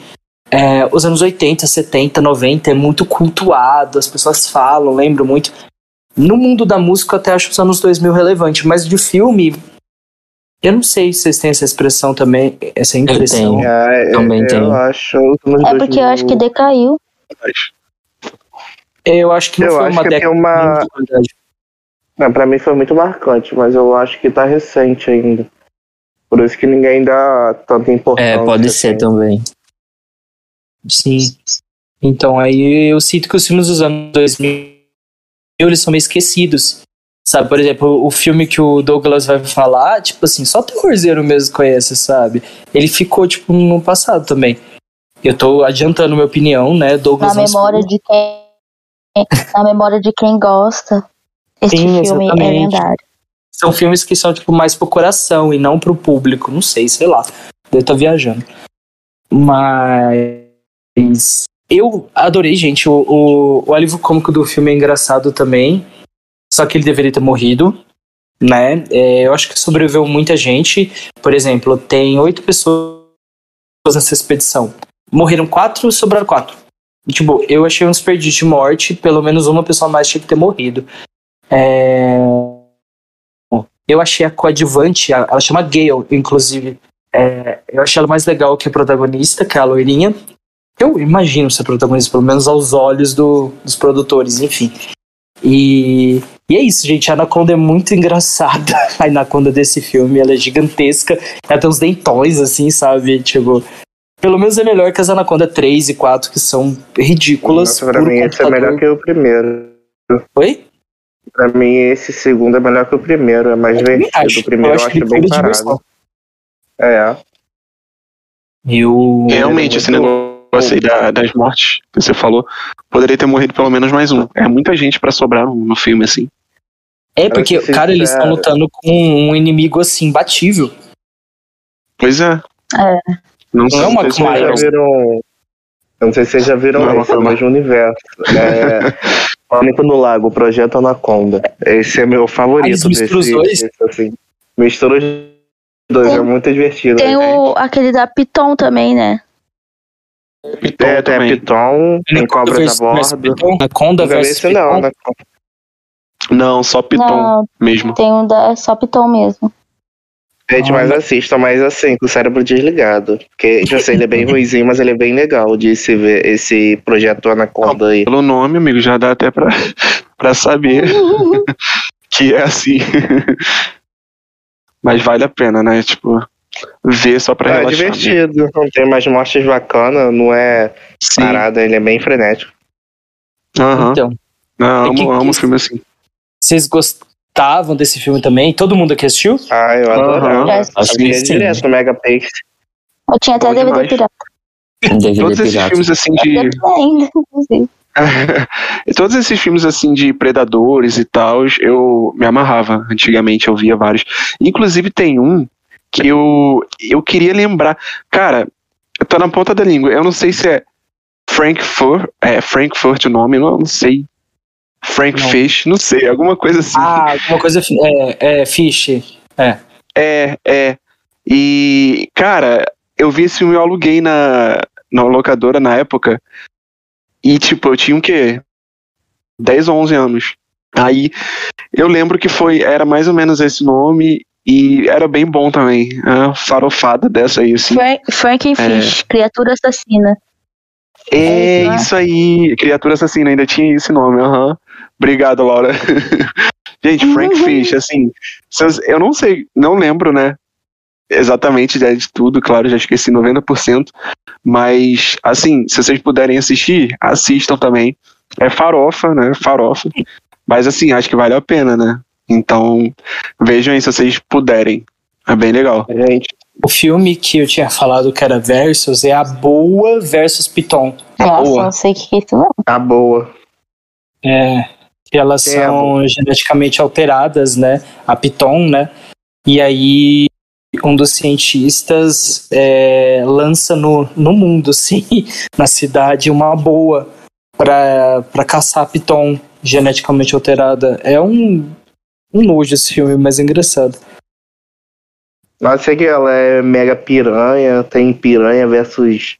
[SPEAKER 2] É, os anos 80, 70, 90 é muito cultuado, as pessoas falam, lembram muito. No mundo da música, eu até acho os anos 2000 relevante, mas de filme, eu não sei se vocês têm essa expressão também, essa impressão.
[SPEAKER 5] tenho.
[SPEAKER 3] É,
[SPEAKER 5] Também
[SPEAKER 3] eu
[SPEAKER 5] tem.
[SPEAKER 3] acho. nos
[SPEAKER 4] É porque eu acho que
[SPEAKER 3] 2000
[SPEAKER 4] decaiu.
[SPEAKER 2] Eu acho que não
[SPEAKER 3] Eu
[SPEAKER 2] foi
[SPEAKER 3] acho
[SPEAKER 2] uma década
[SPEAKER 3] uma-. Não, pra mim foi muito marcante, mas eu acho que tá recente ainda. Por isso que ninguém dá tanta importância.
[SPEAKER 5] É, pode ser
[SPEAKER 3] assim.
[SPEAKER 5] também.
[SPEAKER 2] Sim. Então, aí eu sinto que os filmes dos anos 2000 eles são meio esquecidos. Sabe, por exemplo, o filme que o Douglas vai falar, tipo assim, só terrorzeiro mesmo conhece, sabe? Ele ficou, tipo, no passado também. Eu tô adiantando minha opinião, né? Douglas
[SPEAKER 4] Na
[SPEAKER 2] não
[SPEAKER 4] memória de quem. Na memória de quem gosta. Este
[SPEAKER 2] Sim,
[SPEAKER 4] filme é
[SPEAKER 2] exatamente.
[SPEAKER 4] lendário.
[SPEAKER 2] São filmes que são, tipo, mais pro coração e não pro público. Não sei, sei lá. Eu tô viajando. Mas. Eu adorei, gente. O, o, o alívio cômico do filme é engraçado também. Só que ele deveria ter morrido. Né? É, eu acho que sobreviveu muita gente. Por exemplo, tem oito pessoas nessa expedição. Morreram quatro, sobraram quatro. E, tipo, eu achei um desperdício de morte. Pelo menos uma pessoa mais tinha que ter morrido. É... Eu achei a coadjuvante, ela chama Gale, inclusive. É, eu achei ela mais legal que a protagonista, que é a loirinha. Eu imagino ser protagonista, pelo menos aos olhos do- dos produtores, enfim. E, e é isso, gente. A Anaconda é muito engraçada. A Anaconda desse filme, ela é gigantesca. Ela tem uns dentões, assim, sabe? Tipo, pelo menos é melhor que as Anaconda 3 e 4, que são ridículas.
[SPEAKER 3] Nossa, pra mim esse é melhor que o primeiro.
[SPEAKER 2] Oi?
[SPEAKER 3] Pra mim esse segundo é melhor que o primeiro, é mais
[SPEAKER 2] Eu
[SPEAKER 3] divertido.
[SPEAKER 2] acho.
[SPEAKER 3] O primeiro
[SPEAKER 2] Eu
[SPEAKER 3] eu
[SPEAKER 2] acho
[SPEAKER 3] acho,
[SPEAKER 2] que ele
[SPEAKER 3] bem parado.
[SPEAKER 2] diversão.
[SPEAKER 3] É.
[SPEAKER 2] Eu.
[SPEAKER 1] Realmente, esse negócio aí da- das mortes que você falou, poderia ter morrido pelo menos mais um. É muita gente pra sobrar no, no filme, assim.
[SPEAKER 2] É porque,
[SPEAKER 3] ser
[SPEAKER 2] cara, eles estão lutando com um inimigo assim, imbatível.
[SPEAKER 1] Pois é.
[SPEAKER 4] É.
[SPEAKER 1] Não,
[SPEAKER 2] Não é uma
[SPEAKER 1] sei se
[SPEAKER 2] Clyde.
[SPEAKER 3] Vocês já
[SPEAKER 1] vocês
[SPEAKER 3] viram. Eu não sei se vocês já viram
[SPEAKER 1] Não,
[SPEAKER 3] esse, é o
[SPEAKER 1] não.
[SPEAKER 3] mesmo universo. É. Pânico no Lago, Projeto Anaconda. Esse é meu favorito.
[SPEAKER 2] Ah, eles misturam os
[SPEAKER 3] desse-
[SPEAKER 2] dois?
[SPEAKER 3] desse, assim. Mistura os dois,
[SPEAKER 4] Tem-
[SPEAKER 3] é muito divertido.
[SPEAKER 4] Tem
[SPEAKER 3] né?
[SPEAKER 4] o, aquele da Piton também, né?
[SPEAKER 1] Piton
[SPEAKER 3] É, tem a
[SPEAKER 1] também.
[SPEAKER 3] Piton, tem Cobras a bordo.
[SPEAKER 2] Anaconda
[SPEAKER 3] Nunca vi
[SPEAKER 2] versus
[SPEAKER 3] esse não,
[SPEAKER 2] Piton.
[SPEAKER 3] né?
[SPEAKER 1] Não, só Piton
[SPEAKER 4] Não,
[SPEAKER 1] mesmo.
[SPEAKER 4] tem um da só Piton mesmo.
[SPEAKER 3] Gente, mas assista, mas assim, com o cérebro desligado. Porque, tipo assim, ele é bem ruizinho, mas ele é bem legal de se ver esse projeto Anaconda aí.
[SPEAKER 1] Pelo nome, amigo, já dá até pra, pra saber que é assim. Mas vale a pena, né? Tipo, ver só pra
[SPEAKER 3] É
[SPEAKER 1] relaxar.
[SPEAKER 3] divertido, não tem mais mortes bacanas, não é
[SPEAKER 1] Sim.
[SPEAKER 3] parada, ele é bem frenético.
[SPEAKER 1] Aham.
[SPEAKER 2] Então,
[SPEAKER 1] Não,
[SPEAKER 2] E que-
[SPEAKER 1] amo, amo
[SPEAKER 2] que-
[SPEAKER 1] filme assim.
[SPEAKER 2] vocês gostavam desse filme também? Todo mundo aqui assistiu?
[SPEAKER 3] Ah, eu adorava.
[SPEAKER 5] Que
[SPEAKER 3] Havia
[SPEAKER 5] sim.
[SPEAKER 3] direto no Megapix.
[SPEAKER 4] Eu tinha até
[SPEAKER 1] Bom
[SPEAKER 4] DVD
[SPEAKER 1] demais.
[SPEAKER 4] pirata.
[SPEAKER 5] DVD
[SPEAKER 1] Todos esses
[SPEAKER 5] pirata.
[SPEAKER 1] filmes assim de. E Todos esses filmes assim de predadores e tal, eu me amarrava. Antigamente eu via vários. Inclusive tem um que eu, eu queria lembrar. Cara, eu tô na ponta da língua. Eu não sei se é Frankfurt, é Frankfurt o nome, eu não, não sei. Frank
[SPEAKER 2] Não.
[SPEAKER 1] Fish, não sei, alguma coisa assim.
[SPEAKER 2] Ah, alguma coisa. É, é Fish.
[SPEAKER 1] É, é. E, cara, eu vi esse filme, eu aluguei na, na locadora na época. E, tipo, eu tinha o quê? 10 ou 11 anos. Aí, eu lembro que foi, era mais ou menos esse nome. E era bem bom também. A farofada dessa aí, assim.
[SPEAKER 4] Frank, Frankenfish, criatura assassina.
[SPEAKER 1] É
[SPEAKER 4] isso, né?
[SPEAKER 1] isso aí, criatura assassina, ainda tinha esse nome, aham. Obrigado, Laura. Gente, Frank
[SPEAKER 4] Uhum.
[SPEAKER 1] Fish, assim, eu não sei, não lembro, né? Exatamente de de tudo, claro, já esqueci 90%. Mas, assim, se vocês puderem assistir, assistam também. É farofa, né? Farofa. Mas, assim, acho que vale a pena, né? Então, vejam aí se vocês puderem. É bem legal.
[SPEAKER 3] Gente,
[SPEAKER 2] O filme que eu tinha falado que era Versus é a Boa versus Piton.
[SPEAKER 4] Nossa,
[SPEAKER 1] boa.
[SPEAKER 4] não sei o que é isso, não.
[SPEAKER 3] a boa.
[SPEAKER 2] É, elas são geneticamente alteradas, né? A Piton, né? E aí um dos cientistas é, lança no, no mundo, sim, na cidade, uma boa para caçar a Piton geneticamente alterada. É um, um nojo esse filme, mas é engraçado.
[SPEAKER 3] Nossa, sei que ela é mega piranha, tem piranha versus.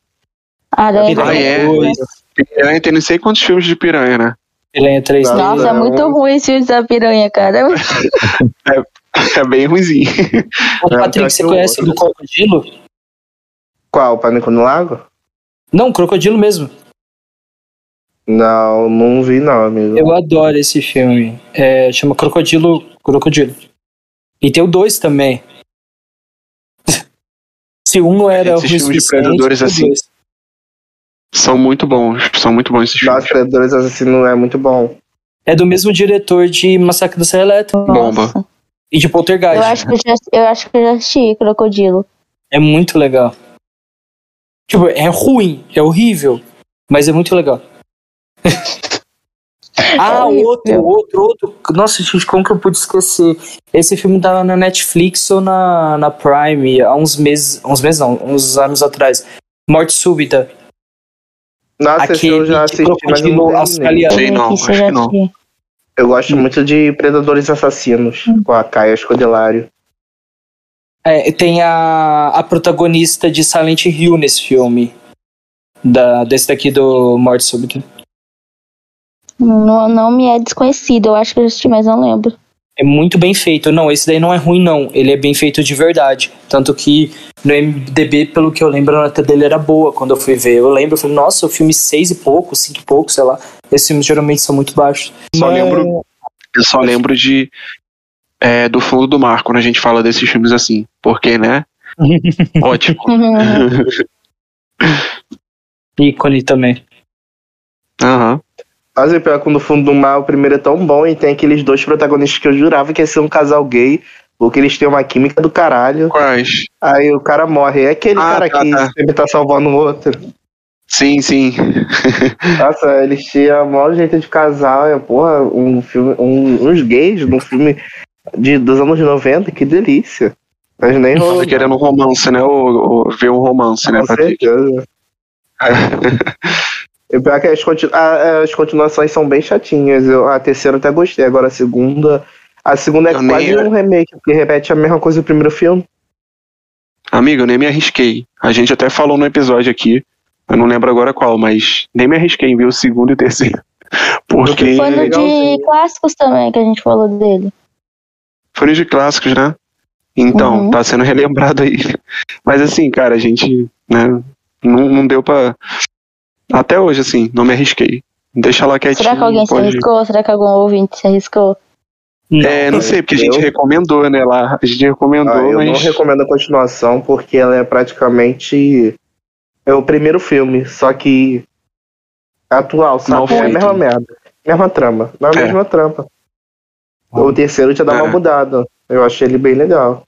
[SPEAKER 4] Aranha.
[SPEAKER 2] Piranha
[SPEAKER 1] Ah, é? Piranha tem não sei quantos filmes de piranha, né?
[SPEAKER 2] Piranha 3D.
[SPEAKER 4] Nossa, é
[SPEAKER 3] Não.
[SPEAKER 4] muito ruim esse filme da piranha, cara.
[SPEAKER 1] É bem ruimzinho.
[SPEAKER 2] Ô,
[SPEAKER 3] Não,
[SPEAKER 2] Patrick,
[SPEAKER 3] pior
[SPEAKER 2] você
[SPEAKER 3] o
[SPEAKER 2] conhece
[SPEAKER 3] outro.
[SPEAKER 2] do Crocodilo?
[SPEAKER 3] Qual? Pânico no Lago?
[SPEAKER 2] Não, Crocodilo mesmo.
[SPEAKER 3] Não, não vi não, amigo.
[SPEAKER 2] Eu adoro esse filme. É, chama Crocodilo. Crocodilo. E tem o 2 também. Se um não era o
[SPEAKER 1] filmes de predadores
[SPEAKER 2] o
[SPEAKER 1] assim. São muito bons. São muito bons esses filmes.
[SPEAKER 3] Nossa, Predadores Assassinos é muito bom.
[SPEAKER 2] É do mesmo diretor de Massacre da Serra Elétrica
[SPEAKER 1] Bomba.
[SPEAKER 4] Nossa.
[SPEAKER 2] e de
[SPEAKER 4] Eu
[SPEAKER 2] Poltergeist.
[SPEAKER 4] acho, que eu, já, eu acho que eu já assisti Crocodilo.
[SPEAKER 2] É muito legal. Tipo, é ruim, é horrível, mas é muito legal. ah,
[SPEAKER 4] horrível.
[SPEAKER 2] outro, outro, outro. Nossa, gente, como que eu pude esquecer? Esse filme tava na Netflix ou na, na Prime há uns meses. Uns meses não, uns anos atrás. Morte Súbita.
[SPEAKER 3] Nossa,
[SPEAKER 2] Aquele
[SPEAKER 3] eu já assisti, mas não
[SPEAKER 2] australiano.
[SPEAKER 1] Sei não, acho que não.
[SPEAKER 4] assisti.
[SPEAKER 3] Eu gosto muito de Predadores Assassinos, com a Caia Escodelário.
[SPEAKER 2] É, tem a, a protagonista de Silent Hill nesse filme. Da, desse daqui do Morte Súbita.
[SPEAKER 4] Não, não me é desconhecido. Eu acho que eu já assisti, mas não lembro.
[SPEAKER 2] É muito bem feito. Não, esse daí não é ruim, não. Ele é bem feito de verdade. Tanto que no MDB, pelo que eu lembro, a nota dele era boa quando eu fui ver. Eu lembro, eu falei, nossa, o filme seis e pouco, cinco e pouco, sei lá. Esses filmes geralmente são muito baixos.
[SPEAKER 1] Só
[SPEAKER 2] Mas-
[SPEAKER 1] lembro, eu só lembro de é, do fundo do mar quando a gente fala desses filmes assim. Porque, né? Ótimo.
[SPEAKER 2] Ícone também.
[SPEAKER 1] Aham.
[SPEAKER 3] Mas o pior é que no fundo do mar o primeiro é tão bom e tem aqueles dois protagonistas que eu jurava que ia ser um casal gay, porque eles têm uma química do caralho.
[SPEAKER 1] Quais?
[SPEAKER 3] Aí o cara morre. É aquele
[SPEAKER 1] Ah,
[SPEAKER 3] cara
[SPEAKER 1] tá,
[SPEAKER 3] que
[SPEAKER 1] tá.
[SPEAKER 3] sempre tá salvando o outro.
[SPEAKER 1] Sim, sim.
[SPEAKER 3] Nossa, eles tinham o maior jeito de casal. É, porra, um filme, um- uns gays num filme de, dos anos 90, que delícia. Mas nem rolou.
[SPEAKER 1] Tá querendo um romance, né? Ou, ou ver um romance, né,
[SPEAKER 3] Com
[SPEAKER 1] Patrick?
[SPEAKER 3] certeza. E o pior que as, continu- a- as continuações são bem chatinhas. Eu, a terceira eu até gostei, agora a segunda. A segunda é
[SPEAKER 1] Eu nem-
[SPEAKER 3] quase um remake, porque repete a mesma coisa do primeiro filme.
[SPEAKER 1] Amigo, eu nem me arrisquei. A gente até falou no episódio aqui. Eu não lembro agora qual, mas nem me arrisquei em ver o segundo e o terceiro. Porque
[SPEAKER 4] Foi no de clássicos também que a gente falou dele.
[SPEAKER 1] foram de clássicos, né? Então,
[SPEAKER 4] Uhum.
[SPEAKER 1] tá sendo relembrado aí. Mas assim, cara, a gente, né, não, não deu pra. Até hoje, assim, não me arrisquei. Deixa lá quietinho.
[SPEAKER 4] Será que alguém se
[SPEAKER 1] pode-
[SPEAKER 4] arriscou? Será que algum ouvinte se arriscou?
[SPEAKER 1] É, não sei, porque a gente
[SPEAKER 3] eu-
[SPEAKER 1] recomendou, né, lá. A gente recomendou,
[SPEAKER 3] Ah, eu não
[SPEAKER 1] mas.
[SPEAKER 3] recomendo a continuação porque ela é praticamente é o primeiro filme, só que atual, sabe? É a mesma merda. Mesma trama. Não é a
[SPEAKER 1] É.
[SPEAKER 3] mesma trama. O terceiro já dá
[SPEAKER 1] É.
[SPEAKER 3] uma mudada. Eu achei ele bem legal.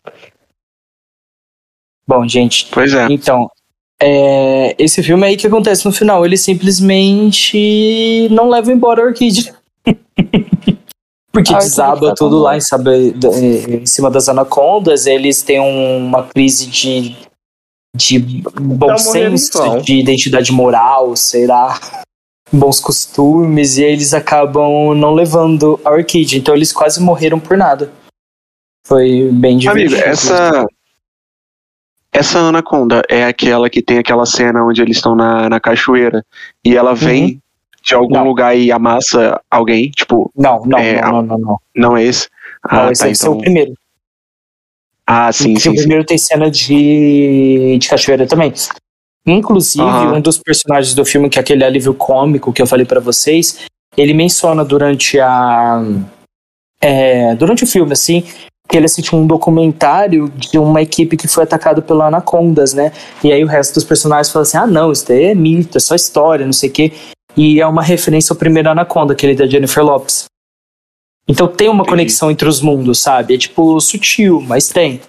[SPEAKER 2] Bom, gente,
[SPEAKER 1] Pois é.
[SPEAKER 2] então, é, esse filme aí que acontece no final, ele simplesmente não leva embora a Orquídea. Porque desaba
[SPEAKER 4] fica
[SPEAKER 2] tudo lá em, sabe, em cima das anacondas, eles têm uma crise de, de bom
[SPEAKER 3] Tá
[SPEAKER 2] senso, de identidade moral, será? Bons costumes, e eles acabam não levando a Orquídea. Então eles quase morreram por nada. Foi bem divertido.
[SPEAKER 1] Amigo, essa. Essa anaconda é aquela que tem aquela cena onde eles estão na, na cachoeira e ela vem de algum
[SPEAKER 2] Não.
[SPEAKER 1] lugar e amassa alguém, tipo,
[SPEAKER 2] Não, não,
[SPEAKER 1] É,
[SPEAKER 2] não, não, não, não.
[SPEAKER 1] não é esse?
[SPEAKER 2] Não,
[SPEAKER 1] Ah,
[SPEAKER 2] esse
[SPEAKER 1] tá,
[SPEAKER 2] deve ser
[SPEAKER 1] então.
[SPEAKER 2] o primeiro.
[SPEAKER 1] Ah, sim,
[SPEAKER 2] Porque
[SPEAKER 1] sim,
[SPEAKER 2] o
[SPEAKER 1] sim.
[SPEAKER 2] primeiro tem cena de, de cachoeira também. Inclusive,
[SPEAKER 1] Aham.
[SPEAKER 2] um dos personagens do filme, que é aquele alívio cômico que eu falei pra vocês, ele menciona durante a. é, durante o filme, assim, que ele assistiu um documentário de uma equipe que foi atacada pela Anacondas, né? E aí o resto dos personagens fala assim: ah, não, isso daí é mito, é só história, não sei o quê. E é uma referência ao primeiro Anaconda, aquele da Jennifer Lopes. Então tem uma
[SPEAKER 1] Entendi.
[SPEAKER 2] conexão entre os mundos, sabe? É tipo sutil, mas tem.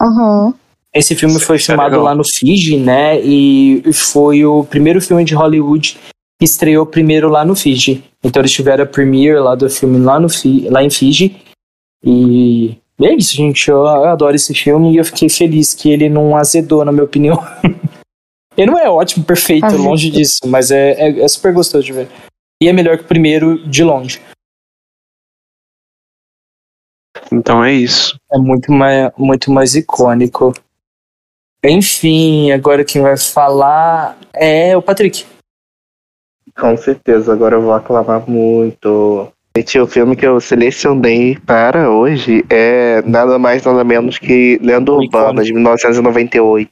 [SPEAKER 4] Uhum.
[SPEAKER 2] Esse filme foi
[SPEAKER 1] Isso é
[SPEAKER 2] filmado lá no Fiji, né? E foi o primeiro filme de Hollywood que estreou primeiro lá no Fiji. Então eles tiveram a premiere lá do filme lá, no Fi- lá em Fiji. E é isso, gente. Eu adoro esse filme e eu fiquei feliz que ele não azedou, na minha opinião. ele não é ótimo, perfeito, longe disso, mas é, é, é super gostoso de ver. E é melhor que o primeiro de longe.
[SPEAKER 1] Então é isso.
[SPEAKER 2] É muito mais, muito mais icônico. Enfim, agora quem vai falar é o Patrick.
[SPEAKER 3] Com certeza, agora eu vou aclamar muito. Gente, o filme que eu selecionei para hoje é nada mais nada menos que Lenda Urbana, de 1998.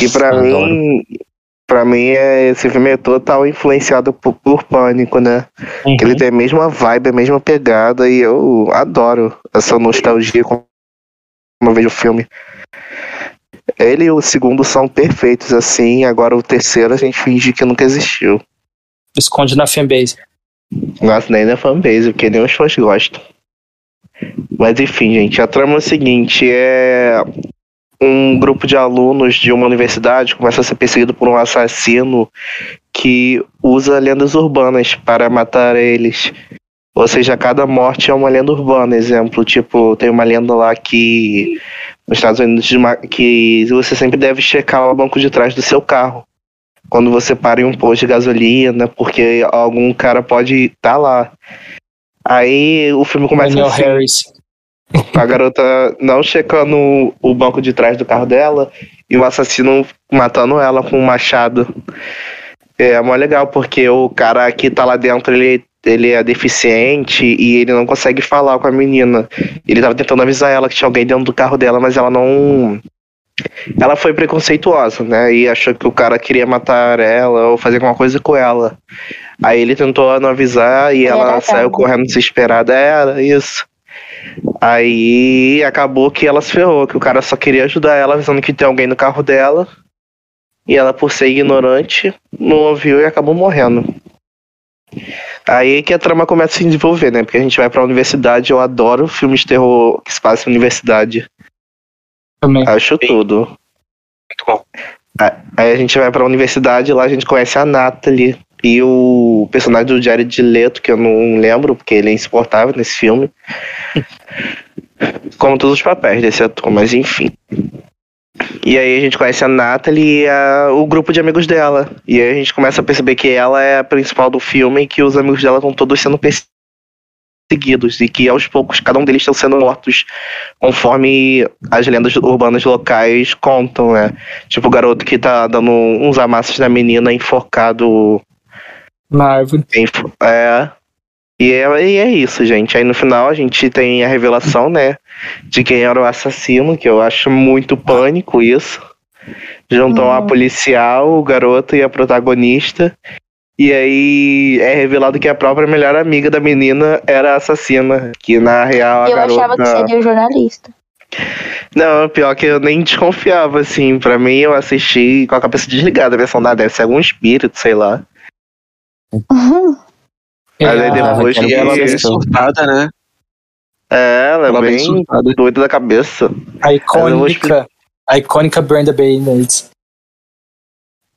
[SPEAKER 3] E pra
[SPEAKER 5] Adoro.
[SPEAKER 3] mim, pra mim é, esse filme é total influenciado por, por Pânico, né?
[SPEAKER 2] Uhum.
[SPEAKER 3] Ele tem a mesma vibe, a mesma pegada e eu adoro essa nostalgia quando eu vejo o filme. Ele e o segundo são perfeitos assim, agora o terceiro a gente finge que nunca existiu.
[SPEAKER 2] Esconde na fanbase.
[SPEAKER 3] Nossa, nem na fanbase, porque nem os fãs gostam. Mas enfim, gente, a trama é o seguinte, é um grupo de alunos de uma universidade começa a ser perseguido por um assassino que usa lendas urbanas para matar eles. Ou seja, cada morte é uma lenda urbana. Exemplo, tipo, tem uma lenda lá que nos Estados Unidos que você sempre deve checar o banco de trás do seu carro quando você para em um posto de gasolina, porque algum cara pode estar lá. Aí o filme começa
[SPEAKER 2] Daniel
[SPEAKER 3] assim,
[SPEAKER 2] Harris.
[SPEAKER 3] a garota não checando o banco de trás do carro dela e o assassino matando ela com um machado. É mó legal, porque o cara que tá lá dentro, ele, ele é deficiente e ele não consegue falar com a menina. Ele tava tentando avisar ela que tinha alguém dentro do carro dela, mas ela não. Ela foi preconceituosa, né? E achou que o cara queria matar ela ou fazer alguma coisa com ela. Aí ele tentou não avisar e
[SPEAKER 4] Era
[SPEAKER 3] ela saiu correndo desesperada. Era isso. Aí acabou que ela se ferrou, que o cara só queria ajudar ela, avisando que tem alguém no carro dela. E ela, por ser ignorante, não ouviu e acabou morrendo. Aí que a trama começa a se desenvolver, né? Porque a gente vai pra universidade, eu adoro filmes de terror que se passam em universidade.
[SPEAKER 2] Também.
[SPEAKER 3] Acho tudo.
[SPEAKER 1] Muito bom.
[SPEAKER 3] Aí a gente vai pra universidade, lá a gente conhece a Natalie e o personagem do Jared Leto, que eu não lembro, porque ele é insuportável nesse filme. Como todos os papéis desse ator, mas enfim. E aí a gente conhece a Natalie e a- o grupo de amigos dela. E aí a gente começa a perceber que ela é a principal do filme e que os amigos dela estão todos sendo perseguidos. E que aos poucos cada um deles estão sendo mortos conforme as lendas urbanas locais contam, né? Tipo o garoto que tá dando uns amassos na menina enforcado
[SPEAKER 2] Uma árvore.
[SPEAKER 3] É. E é, e é isso, gente. Aí no final a gente tem a revelação, né? De quem era o assassino, que eu acho muito pânico isso. Juntam a
[SPEAKER 4] Hum.
[SPEAKER 3] policial, o garoto e a protagonista. E aí é revelado que a própria melhor amiga da menina era a assassina. Que na real a
[SPEAKER 4] Eu
[SPEAKER 3] garota.
[SPEAKER 4] achava que seria o jornalista.
[SPEAKER 3] Não, pior que eu nem desconfiava, assim. Pra mim, eu assisti com a cabeça desligada. A versão da deve ser algum espírito, sei lá. Mas aí
[SPEAKER 2] É,
[SPEAKER 3] depois
[SPEAKER 5] Raquel
[SPEAKER 3] que.
[SPEAKER 1] ela bem
[SPEAKER 5] Isso.
[SPEAKER 1] surtada, né?
[SPEAKER 3] É, ela é
[SPEAKER 1] Ela bem
[SPEAKER 3] bem
[SPEAKER 1] surtada.
[SPEAKER 3] doida da cabeça.
[SPEAKER 2] a
[SPEAKER 3] vou
[SPEAKER 2] icônica. A icônica Brenda Baynard.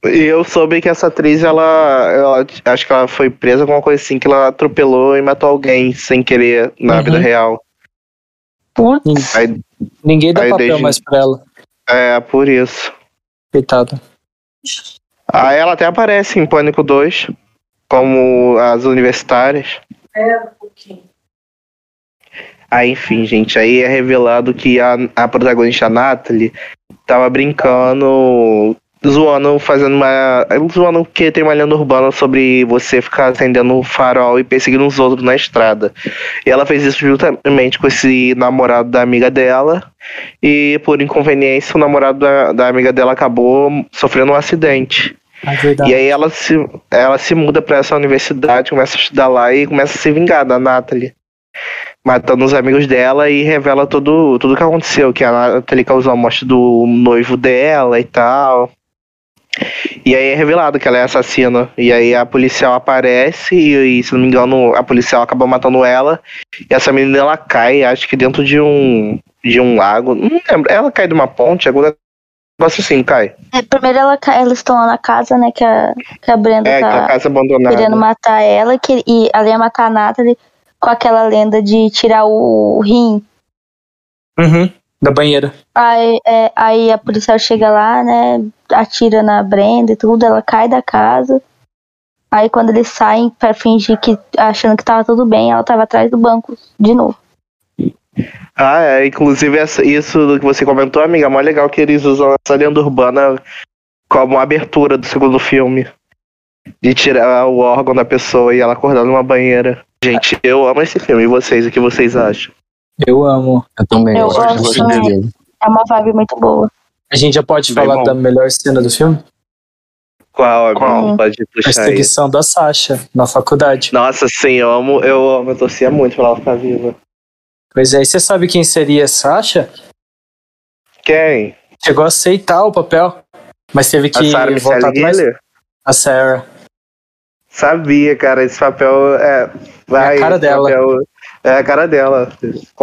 [SPEAKER 3] E eu soube que essa atriz, ela, ela- Acho que ela foi presa com uma coisa assim, que ela atropelou e matou alguém sem querer na
[SPEAKER 2] Uhum.
[SPEAKER 3] vida real.
[SPEAKER 4] Putz.
[SPEAKER 3] Aí,
[SPEAKER 2] Ninguém dá
[SPEAKER 3] Aí
[SPEAKER 2] papel
[SPEAKER 3] desde-
[SPEAKER 2] mais pra ela.
[SPEAKER 3] é, por isso.
[SPEAKER 2] Coitada.
[SPEAKER 3] Aí ela até aparece em Pânico 2, como as universitárias. Aí, enfim, gente, aí é revelado que a, a protagonista a Natalie tava brincando, zoando, fazendo uma. zoando que tem uma lenda urbana sobre você ficar acendendo o farol e perseguindo os outros na estrada. E ela fez isso justamente com esse namorado da amiga dela. E por inconveniência, o namorado da, da amiga dela acabou sofrendo um acidente.
[SPEAKER 2] É.
[SPEAKER 3] E aí ela se, ela se muda pra essa universidade, começa a estudar lá e começa a se vingar da Natalie. Matando os amigos dela e revela tudo tudo que aconteceu, que a Natalie causou a morte do noivo dela e tal. E aí é revelado que ela é assassina. E aí a policial aparece e, e, se não me engano, a policial acaba matando ela. E essa menina ela cai, acho que dentro de um de um lago. Não lembro. Ela cai de uma ponte, algum negócio assim, cai.
[SPEAKER 4] É, primeiro ela, ca- elas estão lá na casa, né? Que a, que a Brenda
[SPEAKER 3] É,
[SPEAKER 4] tá
[SPEAKER 3] casa abandonada.
[SPEAKER 4] querendo matar ela. Que, e ela ia matar a Natalie com aquela lenda de tirar o, o rim.
[SPEAKER 2] Uhum. Da banheira.
[SPEAKER 4] Aí, é, aí a policial chega lá, né? Atira na Brenda e tudo, ela cai da casa. Aí quando eles saem pra fingir que. achando que tava tudo bem, ela tava atrás do banco de novo.
[SPEAKER 3] Ah, é. Inclusive, essa- isso do que você comentou, amiga, é mó legal que eles usam essa lenda urbana como abertura do segundo filme. De tirar o órgão da pessoa e ela acordar numa banheira. Gente, eu amo esse filme. E vocês? O que vocês acham?
[SPEAKER 2] Eu amo.
[SPEAKER 5] Eu também
[SPEAKER 4] Eu
[SPEAKER 5] gosto.
[SPEAKER 4] É uma vibe muito boa.
[SPEAKER 2] A gente já pode
[SPEAKER 1] Bem
[SPEAKER 2] falar
[SPEAKER 1] bom.
[SPEAKER 2] da melhor cena do filme?
[SPEAKER 3] Qual? Pode
[SPEAKER 2] A
[SPEAKER 3] puxar aí.
[SPEAKER 2] perseguição da Sasha na faculdade.
[SPEAKER 3] Nossa, sim, eu amo. Eu amo. Eu torcia muito pra ela ficar viva.
[SPEAKER 2] Pois é, e você sabe quem seria Sasha?
[SPEAKER 3] Quem?
[SPEAKER 2] Chegou a aceitar o papel, mas teve que
[SPEAKER 3] a
[SPEAKER 2] voltar atrás. A Sarah.
[SPEAKER 3] Sabia, cara. Esse papel é. Vai,
[SPEAKER 2] cara
[SPEAKER 3] esse
[SPEAKER 2] dela.
[SPEAKER 3] papel É a cara dela.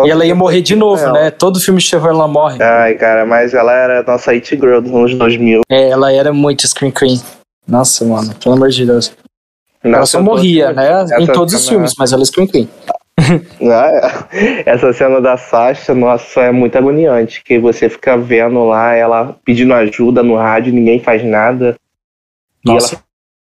[SPEAKER 2] E ela ia morrer de novo,
[SPEAKER 3] Ela.
[SPEAKER 2] né? Todo filme de terror ela morre.
[SPEAKER 3] Ai, cara, mas ela era a nossa It Girl dos anos 2000.
[SPEAKER 2] É, ela era muito Scream Queen. Nossa, mano, pelo amor de Deus. ela
[SPEAKER 3] Nossa,
[SPEAKER 2] só
[SPEAKER 3] eu tô-
[SPEAKER 2] morria, né?
[SPEAKER 3] essa
[SPEAKER 2] Em todos os
[SPEAKER 3] cena-
[SPEAKER 2] filmes, mas ela é Scream Queen.
[SPEAKER 3] Ah, é. Essa cena da Sasha, nossa, é muito agoniante. Que você fica vendo lá, ela pedindo ajuda no rádio, ninguém faz nada. E ela
[SPEAKER 2] Nossa.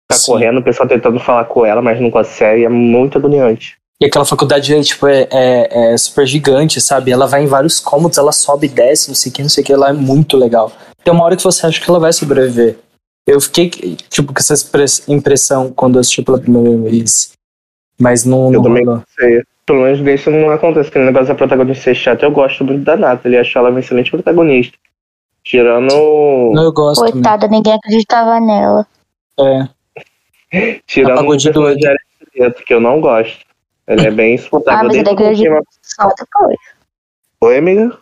[SPEAKER 3] tá
[SPEAKER 2] sim.
[SPEAKER 3] correndo, o pessoal tentando falar com ela, mas não consegue. É muito agoniante.
[SPEAKER 2] E aquela faculdade tipo, é, é, é super gigante, sabe? Ela vai em vários cômodos, ela sobe e desce, não sei o que, não sei o que, ela é muito legal. Tem uma hora que você acha que ela vai sobreviver. Eu fiquei, tipo, com essa impressão quando eu assisti pela primeira vez. Mas não,
[SPEAKER 3] Eu
[SPEAKER 2] não
[SPEAKER 3] também
[SPEAKER 2] rolou.
[SPEAKER 3] sei. Pelo menos desse não acontece. Aquele negócio da protagonista ser chata, eu gosto muito da Natalie. Acho ela uma excelente protagonista. Tirando.
[SPEAKER 2] Não, eu gosto também.
[SPEAKER 4] Coitada, ninguém acreditava nela.
[SPEAKER 2] É.
[SPEAKER 3] Tirando o
[SPEAKER 2] de
[SPEAKER 3] personagem que eu não gosto. Ele é bem
[SPEAKER 4] Ah,
[SPEAKER 3] insuportável.
[SPEAKER 4] mas ele acreditou só depois.
[SPEAKER 3] Oi, amiga?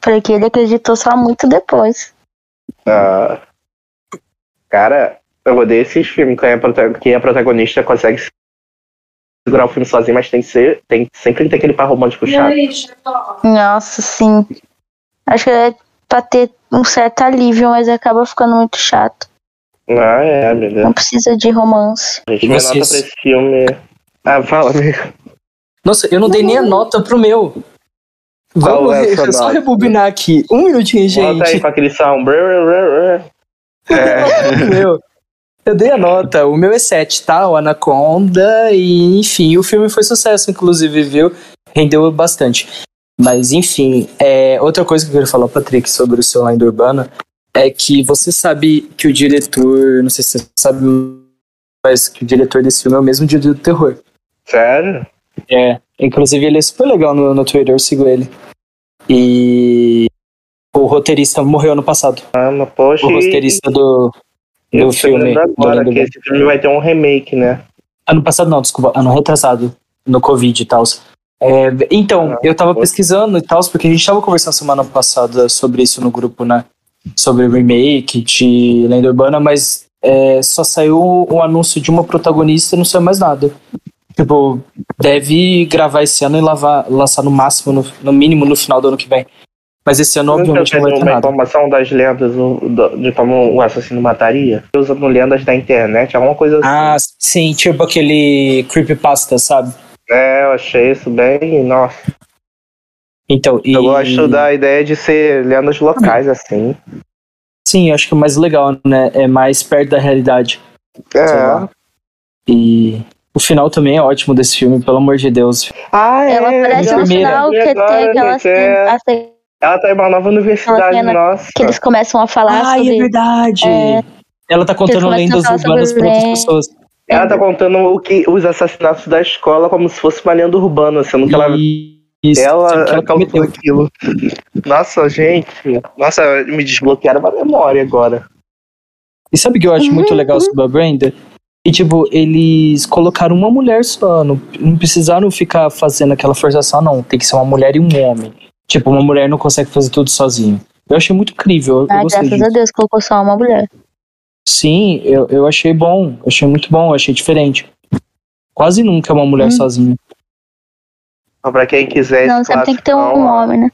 [SPEAKER 4] Porque ele acreditou só muito depois.
[SPEAKER 3] Ah, cara, eu odeio esses filmes que a, prota- que a protagonista consegue segurar o filme sozinha, mas tem que ser. Tem, sempre tem aquele par romântico chato.
[SPEAKER 4] Nossa, sim. Acho que é pra ter um certo alívio, mas acaba ficando muito chato.
[SPEAKER 3] Ah, é, amiga.
[SPEAKER 4] Não precisa de romance.
[SPEAKER 3] A gente
[SPEAKER 2] E
[SPEAKER 3] vai
[SPEAKER 2] vocês?
[SPEAKER 3] nota pra esse filme. Ah, fala, amiga.
[SPEAKER 2] Nossa, eu não dei nem a nota pro meu.
[SPEAKER 3] Qual
[SPEAKER 2] Vamos
[SPEAKER 3] é sua
[SPEAKER 2] só rebobinar aqui. Um minutinho,
[SPEAKER 3] Bota aí
[SPEAKER 2] gente.
[SPEAKER 3] com aquele sound.
[SPEAKER 1] É,
[SPEAKER 2] meu. Eu dei a nota. O meu é 7, tá? O Anaconda. E, enfim, o filme foi sucesso, inclusive, viu? Rendeu bastante. Mas, enfim, é, outra coisa que eu queria falar, Patrick, sobre o seu Lenda Urbana é que você sabe que o diretor, não sei se você sabe, mas que o diretor desse filme é o mesmo dia do terror.
[SPEAKER 3] Sério?
[SPEAKER 2] É. Inclusive, ele é super legal no, no Twitter, eu sigo ele. E o roteirista morreu ano passado.
[SPEAKER 3] Ah, mas poxa.
[SPEAKER 2] O roteirista do,
[SPEAKER 3] eu
[SPEAKER 2] do
[SPEAKER 3] tô
[SPEAKER 2] filme. do
[SPEAKER 3] agora
[SPEAKER 2] Lenda
[SPEAKER 3] que esse filme vai ter um remake, né?
[SPEAKER 2] Ano passado não, desculpa, ano retrasado, no Covid e tal. então, eu tava
[SPEAKER 3] poxa.
[SPEAKER 2] pesquisando e tal, porque a gente tava conversando semana passada sobre isso no grupo, né? Sobre remake de Lenda Urbana, mas é, só saiu o anúncio de uma protagonista e não saiu mais nada. Tipo, deve gravar esse ano e lavar, lançar no máximo, no, no mínimo no final do ano que vem. Mas esse ano, obviamente, não vai ter
[SPEAKER 3] uma
[SPEAKER 2] nada.
[SPEAKER 3] informação das lendas de como o assassino mataria. Usando lendas da internet, alguma coisa assim.
[SPEAKER 2] Ah, sim, tipo aquele creepypasta, sabe?
[SPEAKER 3] É, eu achei isso bem. Nossa.
[SPEAKER 2] Então, e...
[SPEAKER 3] Eu gosto da ideia de ser lendas locais, assim.
[SPEAKER 2] Sim, eu acho que é mais legal, né? É mais perto da realidade.
[SPEAKER 3] É.
[SPEAKER 2] E o final também é ótimo desse filme, pelo amor de Deus.
[SPEAKER 3] Ah, é.
[SPEAKER 4] Ela aparece no
[SPEAKER 2] primeira.
[SPEAKER 4] final que tem aquela
[SPEAKER 3] é. Ela tá em uma nova universidade, nossa.
[SPEAKER 4] que eles começam a falar sobre.
[SPEAKER 2] verdade!
[SPEAKER 4] É.
[SPEAKER 2] Ela tá contando lendas urbanas para outras pessoas.
[SPEAKER 3] Ela tá contando o que, os assassinatos da escola como se fosse uma lenda urbana, sendo que ela,
[SPEAKER 2] isso,
[SPEAKER 3] ela,
[SPEAKER 2] ela cometeu.
[SPEAKER 3] aquilo. Nossa, gente. Nossa, me desbloquearam uma memória agora.
[SPEAKER 2] E sabe o que eu acho muito legal sobre a Brenda? E, tipo, eles colocaram uma mulher só. Não, não precisaram ficar fazendo aquela forçação, não. Tem que ser uma mulher e um homem. Tipo, uma mulher não consegue fazer tudo sozinha. Eu achei muito incrível.
[SPEAKER 4] Ah, graças
[SPEAKER 2] disso.
[SPEAKER 4] a Deus, colocou só uma mulher.
[SPEAKER 2] Sim, eu, eu achei bom. Achei muito bom. Eu achei diferente. Quase nunca é uma mulher
[SPEAKER 4] Hum.
[SPEAKER 2] sozinha.
[SPEAKER 3] Então, pra quem quiser
[SPEAKER 4] Não,
[SPEAKER 3] esse
[SPEAKER 4] sempre tem que ter um
[SPEAKER 3] ó,
[SPEAKER 4] homem, né?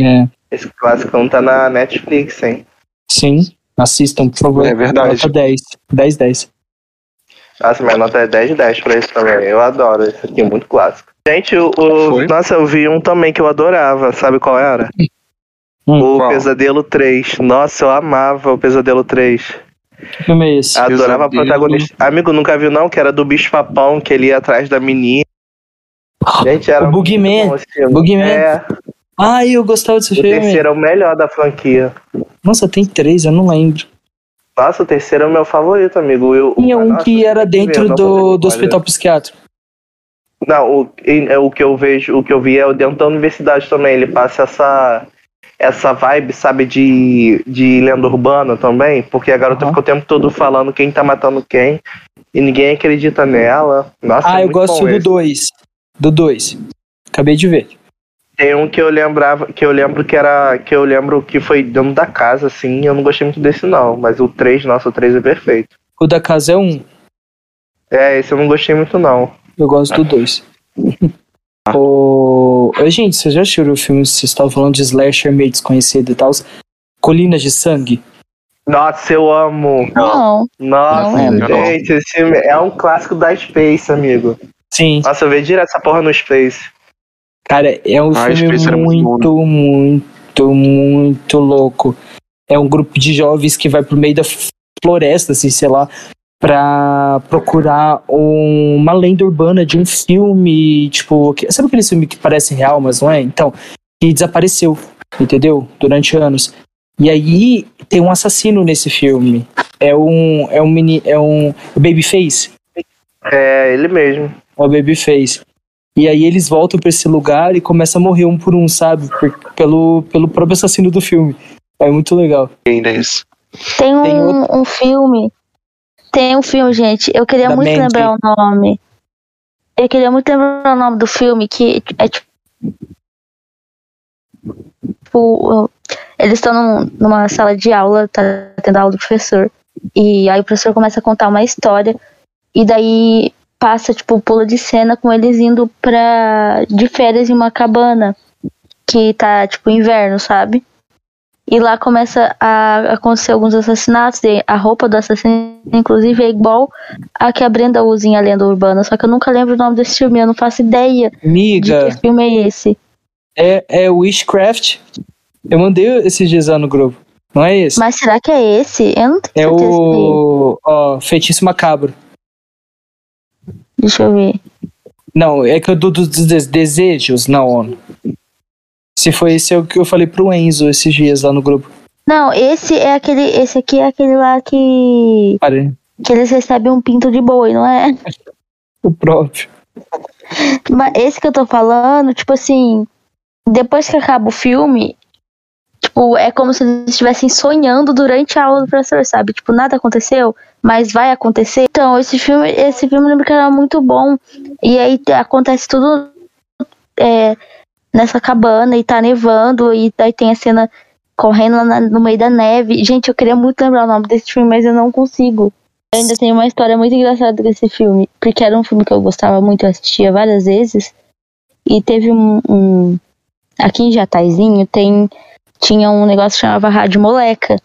[SPEAKER 2] É.
[SPEAKER 3] Esse clássico tá na Netflix, hein?
[SPEAKER 2] Sim. Assistam, por favor.
[SPEAKER 1] É verdade.
[SPEAKER 2] Nota 10. 10, 10.
[SPEAKER 3] Nossa, minha nota é 10 de 10 pra isso também. Eu adoro esse aqui, muito clássico. Gente, o, o- nossa, eu vi um também que eu adorava. Sabe qual era?
[SPEAKER 2] Hum,
[SPEAKER 3] o
[SPEAKER 1] qual?
[SPEAKER 3] Pesadelo 3. Nossa, eu amava o Pesadelo 3.
[SPEAKER 2] Que filme é esse?
[SPEAKER 3] Adorava a
[SPEAKER 1] Pesadelo.
[SPEAKER 3] protagonista. Amigo, nunca viu não? Que era do bicho papão, que ele ia atrás da menina. Gente, era
[SPEAKER 2] O
[SPEAKER 3] filme.
[SPEAKER 2] Boogeyman.
[SPEAKER 3] É,
[SPEAKER 2] Ai, eu gostava desse
[SPEAKER 3] o
[SPEAKER 2] filme.
[SPEAKER 3] terceiro é o melhor da franquia.
[SPEAKER 2] Nossa, tem três, eu não lembro.
[SPEAKER 3] Nossa, o terceiro é o meu favorito, amigo. Eu,
[SPEAKER 2] Tinha um que era dentro do, do hospital psiquiátrico.
[SPEAKER 3] Não, o, é o que eu vejo, o que eu vi é o dentro da universidade também. Ele passa essa essa vibe, sabe, de, de lenda urbana também, porque a garota
[SPEAKER 2] Aham.
[SPEAKER 3] fica o tempo todo falando quem tá matando quem e ninguém acredita nela. Nossa,
[SPEAKER 2] ah,
[SPEAKER 3] é
[SPEAKER 2] eu gosto do
[SPEAKER 3] esse.
[SPEAKER 2] 2. Do 2. Acabei de ver.
[SPEAKER 3] Tem um que eu lembrava, que eu lembro que era, que eu lembro que foi dentro da casa, assim, eu não gostei muito desse não, mas o 3, nossa, o 3 é perfeito.
[SPEAKER 2] O da casa é um.
[SPEAKER 3] É, esse eu não gostei muito não.
[SPEAKER 2] Eu gosto do 2. o... Ô, Gente, vocês já assistiram o filme? Vocês estavam falando de slasher meio desconhecido e tal. Colinas de Sangue.
[SPEAKER 3] Nossa, eu amo.
[SPEAKER 4] Não.
[SPEAKER 3] Nossa,
[SPEAKER 4] Não
[SPEAKER 3] gente, esse filme é um clássico da Space, amigo.
[SPEAKER 2] Sim.
[SPEAKER 3] Nossa, eu vejo direto essa porra no Space.
[SPEAKER 2] Cara, é um
[SPEAKER 1] Ah,
[SPEAKER 2] filme
[SPEAKER 1] muito
[SPEAKER 2] muito,
[SPEAKER 1] bom,
[SPEAKER 2] muito, muito louco. É um grupo de jovens que vai pro meio da floresta, assim, sei lá, pra procurar um- uma lenda urbana de um filme, tipo, que- sabe aquele filme que parece real, mas não é? Então, que desapareceu, entendeu? Durante anos. E aí tem um assassino nesse filme. É um, é um mini, é um Babyface.
[SPEAKER 3] É, ele mesmo.
[SPEAKER 2] É o Babyface. E aí eles voltam pra esse lugar e começam a morrer um por um, sabe? Por- pelo, pelo próprio assassino do filme. É muito legal.
[SPEAKER 1] Ainda é esse.
[SPEAKER 4] Tem um,
[SPEAKER 2] Tem
[SPEAKER 4] um filme. Tem um filme, gente. Eu queria
[SPEAKER 2] Da
[SPEAKER 4] muito
[SPEAKER 2] Mandy.
[SPEAKER 4] lembrar o nome. Eu queria muito lembrar o nome do filme, que é tipo. tipo, Eles estão num- numa sala de aula, tá tendo aula do professor. E aí o professor começa a contar uma história. E daí passa, tipo, pula de cena com eles indo pra. de férias em uma cabana. Que tá, tipo, inverno, sabe? E lá começa a acontecer alguns assassinatos. E a roupa do assassino, inclusive, é igual a que a Brenda usa em A Lenda Urbana. Só que eu nunca lembro o nome desse filme. Eu não faço ideia de
[SPEAKER 2] Miga,
[SPEAKER 4] que filme é esse.
[SPEAKER 2] é, é Witchcraft. Eu mandei esses dias lá no grupo. Não é esse?
[SPEAKER 4] Mas será que é esse? Eu não tenho
[SPEAKER 2] é
[SPEAKER 4] certeza. se
[SPEAKER 2] o. Ó, Feitiço Macabro.
[SPEAKER 4] Deixa eu ver.
[SPEAKER 2] Não, é que eu do dos des- desejos, não. Se foi esse é o que eu falei pro Enzo esses dias lá no grupo.
[SPEAKER 4] Não, esse é aquele. Esse aqui é aquele lá que.
[SPEAKER 2] Pare.
[SPEAKER 4] que eles recebem um pinto de boi, não é?
[SPEAKER 2] O próprio.
[SPEAKER 4] Mas esse que eu tô falando, tipo assim, depois que acaba o filme, tipo, é como se eles estivessem sonhando durante a aula do professor, sabe? Tipo, nada aconteceu, mas vai acontecer. Então, esse filme, esse filme lembro que era muito bom. E aí acontece tudo é, nessa cabana e tá nevando, e daí tem a cena correndo na- no meio da neve. Gente, eu queria muito lembrar o nome desse filme, mas eu não consigo. Eu ainda tem uma história muito engraçada desse filme, porque era um filme que eu gostava muito, eu assistia várias vezes. E teve um. um- aqui em Jataizinho tem, tinha um negócio que chamava Rádio Moleca.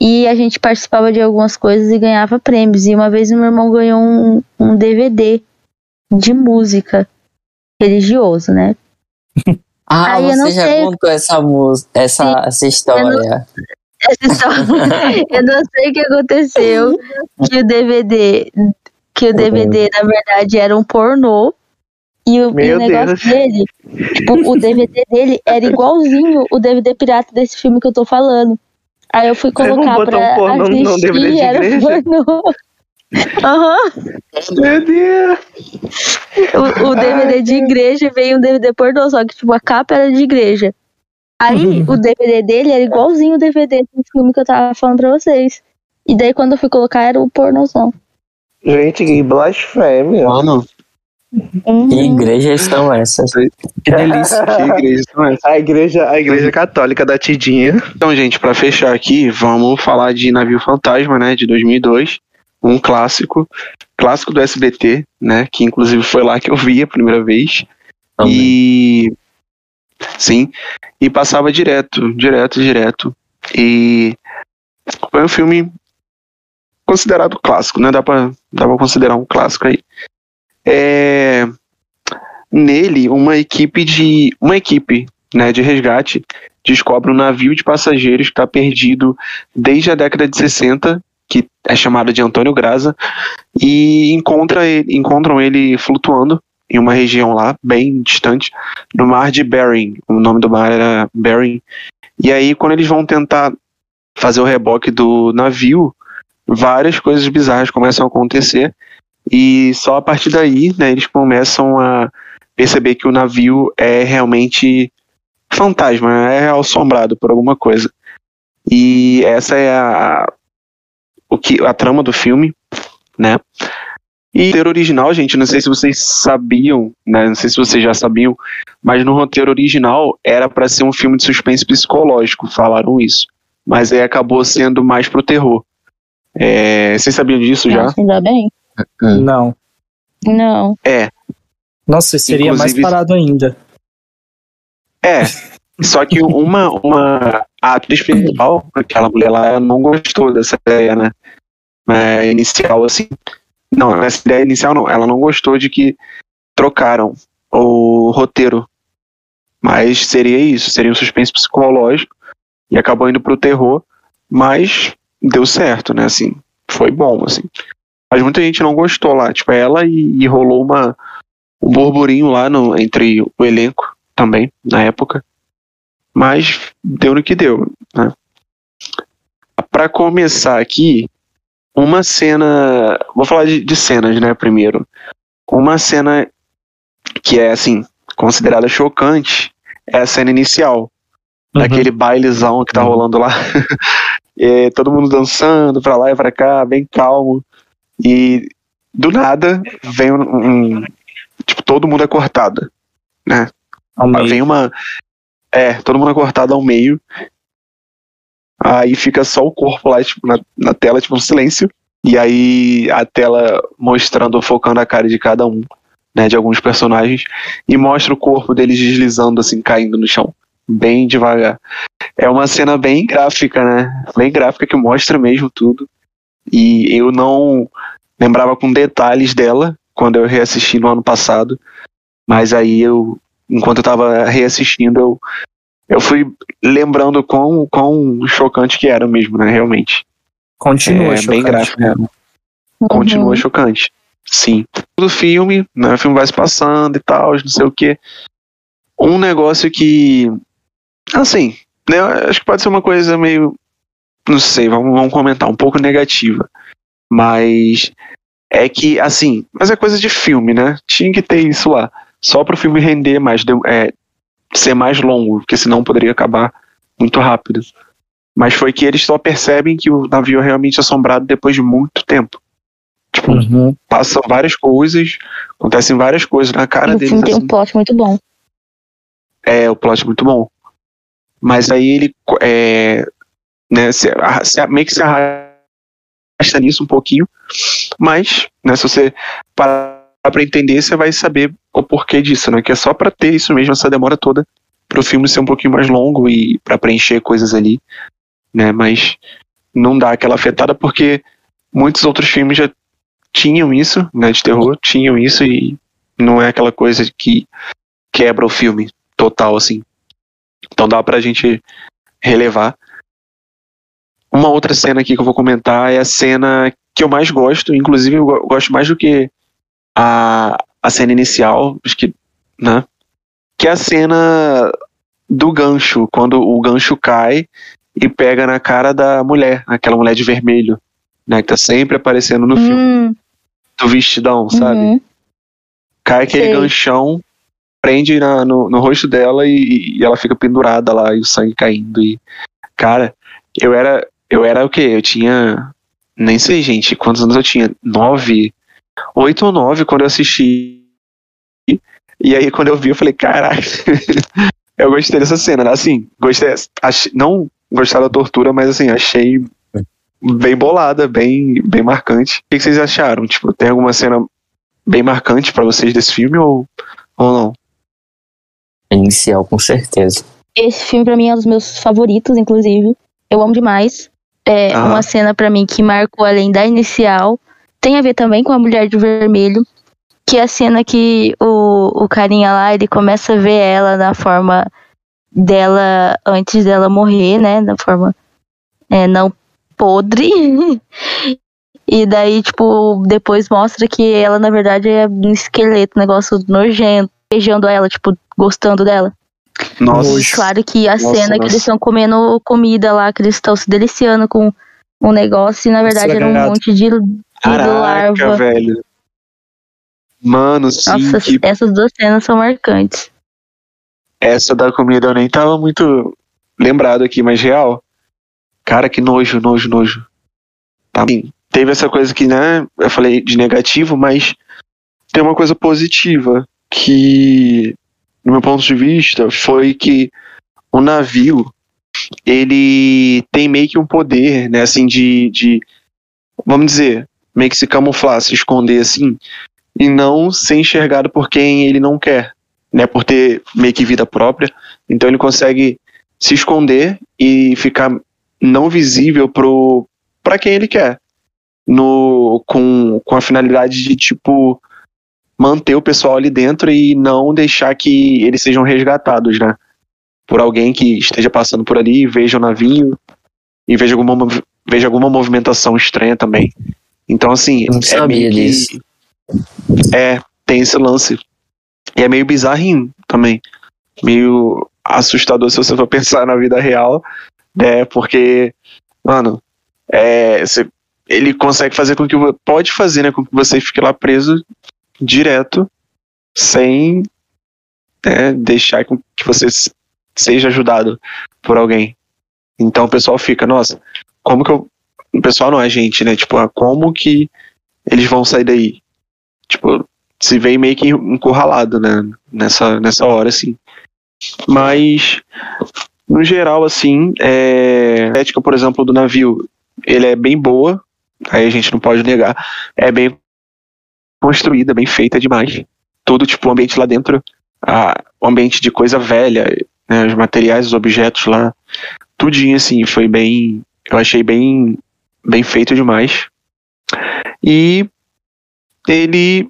[SPEAKER 4] E a gente participava de algumas coisas e ganhava prêmios. E uma vez meu irmão ganhou um, um DVD de música religioso, né?
[SPEAKER 5] Ah,
[SPEAKER 4] Aí eu não
[SPEAKER 5] você já
[SPEAKER 4] sei-
[SPEAKER 5] contou essa essa, essa história.
[SPEAKER 4] Essa história- eu não sei o que aconteceu. Que o DVD, que o DVD, na verdade, era um pornô. E o, e o negócio
[SPEAKER 3] Deus.
[SPEAKER 4] dele, tipo, o DVD dele era igualzinho o DVD pirata desse filme que eu tô falando. Aí eu fui colocar
[SPEAKER 3] um
[SPEAKER 4] pra
[SPEAKER 3] pornô
[SPEAKER 4] assistir,
[SPEAKER 3] num DVD de
[SPEAKER 4] era
[SPEAKER 3] igreja?
[SPEAKER 4] pornô. Aham.
[SPEAKER 3] Meu Deus.
[SPEAKER 4] O, o DVD de igreja veio um DVD pornô, só que tipo, a capa era de igreja. Aí o DVD dele era igualzinho o DVD do filme que eu tava falando pra vocês. E daí quando eu fui colocar era o pornozão.
[SPEAKER 3] Gente, que blasfêmia.
[SPEAKER 1] Mano,
[SPEAKER 4] Uhum.
[SPEAKER 5] Que igrejas são essas?
[SPEAKER 1] que delícia. que igreja são essas?
[SPEAKER 3] A igreja, a igreja católica da Tidinha.
[SPEAKER 1] Então, gente, pra fechar aqui, vamos falar de Navio Fantasma, né, de 2002, um clássico, clássico do SBT, né, que inclusive foi lá que eu vi a primeira vez.
[SPEAKER 5] Também.
[SPEAKER 1] E sim, e passava direto, direto, direto. E foi um filme considerado clássico, né? Dá pra, dá pra considerar um clássico aí. É, nele, uma equipe de uma equipe, né, de resgate descobre um navio de passageiros que está perdido desde a década de 60, que é chamado de Antônio Graça, e encontra ele, encontram ele flutuando em uma região lá, bem distante, no mar de Bering. O nome do mar era Bering. E aí, quando eles vão tentar fazer o reboque do navio, várias coisas bizarras começam a acontecer. E só a partir daí, né, eles começam a perceber que o navio é realmente fantasma, é assombrado por alguma coisa. E essa é a, o que, a trama do filme, né? E roteiro original, gente, não sei se vocês sabiam, né? Não sei se vocês já sabiam, mas no roteiro original era para ser um filme de suspense psicológico, falaram isso. Mas aí acabou sendo mais pro terror. É, vocês sabiam disso já?
[SPEAKER 4] Ainda bem.
[SPEAKER 2] Não.
[SPEAKER 4] Não.
[SPEAKER 2] Nossa, seria
[SPEAKER 1] Inclusive-
[SPEAKER 2] mais parado ainda.
[SPEAKER 1] É. Só que uma, uma a atriz principal, aquela mulher lá, ela não gostou dessa ideia, né? É, inicial, assim. Não, essa ideia inicial não. Ela não gostou de que trocaram o roteiro. Mas seria isso, seria um suspense psicológico. E acabou indo pro terror. Mas deu certo, né? Assim, foi bom, assim. Mas muita gente não gostou lá. Tipo, ela e, e rolou uma, um burburinho lá no, entre o elenco também, na época. Mas deu no que deu, né? Pra começar aqui, uma cena. Vou falar de, de cenas, né? Primeiro. Uma cena que é, assim, considerada chocante é a cena inicial.
[SPEAKER 2] Uhum.
[SPEAKER 1] Daquele bailezão que tá
[SPEAKER 2] Uhum.
[SPEAKER 1] rolando lá. É, todo mundo dançando pra lá e pra cá, bem calmo. E do nada vem um. um- tipo, todo mundo é cortado.
[SPEAKER 2] Ao meio.
[SPEAKER 1] Vem uma. É, todo mundo é cortado ao meio. Aí fica só o corpo lá, tipo, na, na tela, tipo, um silêncio. E aí a tela mostrando, focando a cara de cada um, né? De alguns personagens. E mostra o corpo deles deslizando, assim, caindo no chão. Bem devagar. É uma cena bem gráfica, né? Bem gráfica que mostra mesmo tudo. E eu não lembrava com detalhes dela quando eu reassisti no ano passado. Mas aí eu enquanto eu tava reassistindo, eu, eu fui lembrando quão, quão chocante que era mesmo, né? Realmente.
[SPEAKER 2] Continua,
[SPEAKER 1] é bem
[SPEAKER 2] chocante.
[SPEAKER 1] gráfico. né? Continua
[SPEAKER 4] Uhum. chocante.
[SPEAKER 1] chocante. Sim. Do filme, né? O filme vai se passando e tal, não sei o que. Um negócio que. Assim, né? Acho que pode ser uma coisa meio. Não sei, vamos, vamos comentar, um pouco negativa. Mas é que, assim, mas é coisa de filme, né? Tinha que ter isso lá. Só para o filme render mais, é, ser mais longo, porque senão poderia acabar muito rápido. Mas foi que eles só percebem que o navio é realmente assombrado depois de muito tempo. Tipo, uhum. passam várias coisas, acontecem várias coisas na cara
[SPEAKER 4] o
[SPEAKER 1] deles.
[SPEAKER 4] filme tem
[SPEAKER 1] assim.
[SPEAKER 4] um plot muito bom.
[SPEAKER 1] É, o plot é muito bom. Mas aí ele é, né, se, se, meio que se arrasta nisso um pouquinho. Mas, né, se você parar pra entender, você vai saber o porquê disso, né? Que é só para ter isso mesmo, essa demora toda, pro filme ser um pouquinho mais longo e para preencher coisas ali, né? Mas não dá aquela afetada porque muitos outros filmes já tinham isso, né, de terror, tinham isso e não é aquela coisa que quebra o filme total, assim. Então dá pra gente relevar. Uma outra cena aqui que eu vou comentar é a cena que eu mais gosto, inclusive eu gosto mais do que a, a cena inicial, acho que, né? Que é a cena do gancho, quando o gancho cai e pega na cara da mulher, aquela mulher de vermelho, né? Que tá sempre aparecendo no hum. filme. Do vestidão, sabe? Uhum. Cai aquele Sei. ganchão, prende na, no, no rosto dela e, e, ela fica pendurada lá e o sangue caindo. E, cara, eu era. Eu era o quê? Eu tinha. Nem sei, gente, quantos anos eu tinha? Nove? Oito ou nove quando eu assisti. E aí, quando eu vi, eu falei, caralho. eu gostei dessa cena, né? Assim, gostei. Achei, não gostar da tortura, mas assim, achei bem bolada, bem, bem marcante. O que vocês acharam? Tipo, tem alguma cena bem marcante para vocês desse filme ou, ou não?
[SPEAKER 5] Inicial, com certeza.
[SPEAKER 4] Esse filme para mim é um dos meus favoritos, inclusive. Eu amo demais. É ah. uma cena para mim que marcou além da inicial. Tem a ver também com a Mulher de Vermelho, que é a cena que o, o carinha lá, ele começa a ver ela na forma dela antes dela morrer, né? Na forma é, não podre. E daí, tipo, depois mostra que ela, na verdade, é um esqueleto, um negócio nojento, beijando ela, tipo, gostando dela.
[SPEAKER 1] Nossa.
[SPEAKER 4] E claro que a nossa, cena nossa. que eles estão comendo comida lá, que eles estão se deliciando com um negócio, e na verdade era um monte de, de
[SPEAKER 1] Caraca, larva. velho. Mano, sim. Nossa,
[SPEAKER 4] que... essas duas cenas são marcantes.
[SPEAKER 1] Essa da comida eu nem tava muito lembrado aqui, mas real. Cara, que nojo, nojo, nojo. Tá? Teve essa coisa que, né, eu falei de negativo, mas tem uma coisa positiva que, no meu ponto de vista, foi que o navio ele tem meio que um poder, né, assim, de, de vamos dizer, meio que se camuflar, se esconder assim, e não ser enxergado por quem ele não quer, né, por ter meio que vida própria. Então ele consegue se esconder e ficar não visível para quem ele quer. No, com, com a finalidade de, tipo, manter o pessoal ali dentro e não deixar que eles sejam resgatados, né? Por alguém que esteja passando por ali, veja o navio e veja alguma, veja alguma movimentação estranha também. Então, assim.
[SPEAKER 5] Não é sabia
[SPEAKER 1] que,
[SPEAKER 5] disso.
[SPEAKER 1] É, tem esse lance. E é meio bizarrinho também. Meio assustador se você for pensar na vida real né? Porque, mano, é, você, ele consegue fazer com que pode fazer, né, com que você fique lá preso direto, sem né, deixar que você seja ajudado por alguém. Então o pessoal fica, nossa, como que eu. O pessoal não é gente, né? Tipo, ah, como que eles vão sair daí? Tipo, se vem meio que encurralado, né? Nessa, nessa hora, assim. Mas no geral, assim, é... a ética, por exemplo, do navio, ele é bem boa, aí a gente não pode negar, é bem construída, bem feita demais. Todo tipo, o ambiente lá dentro, a, o ambiente de coisa velha, né, os materiais, os objetos lá, tudinho assim, foi bem, eu achei bem, bem feito demais. E ele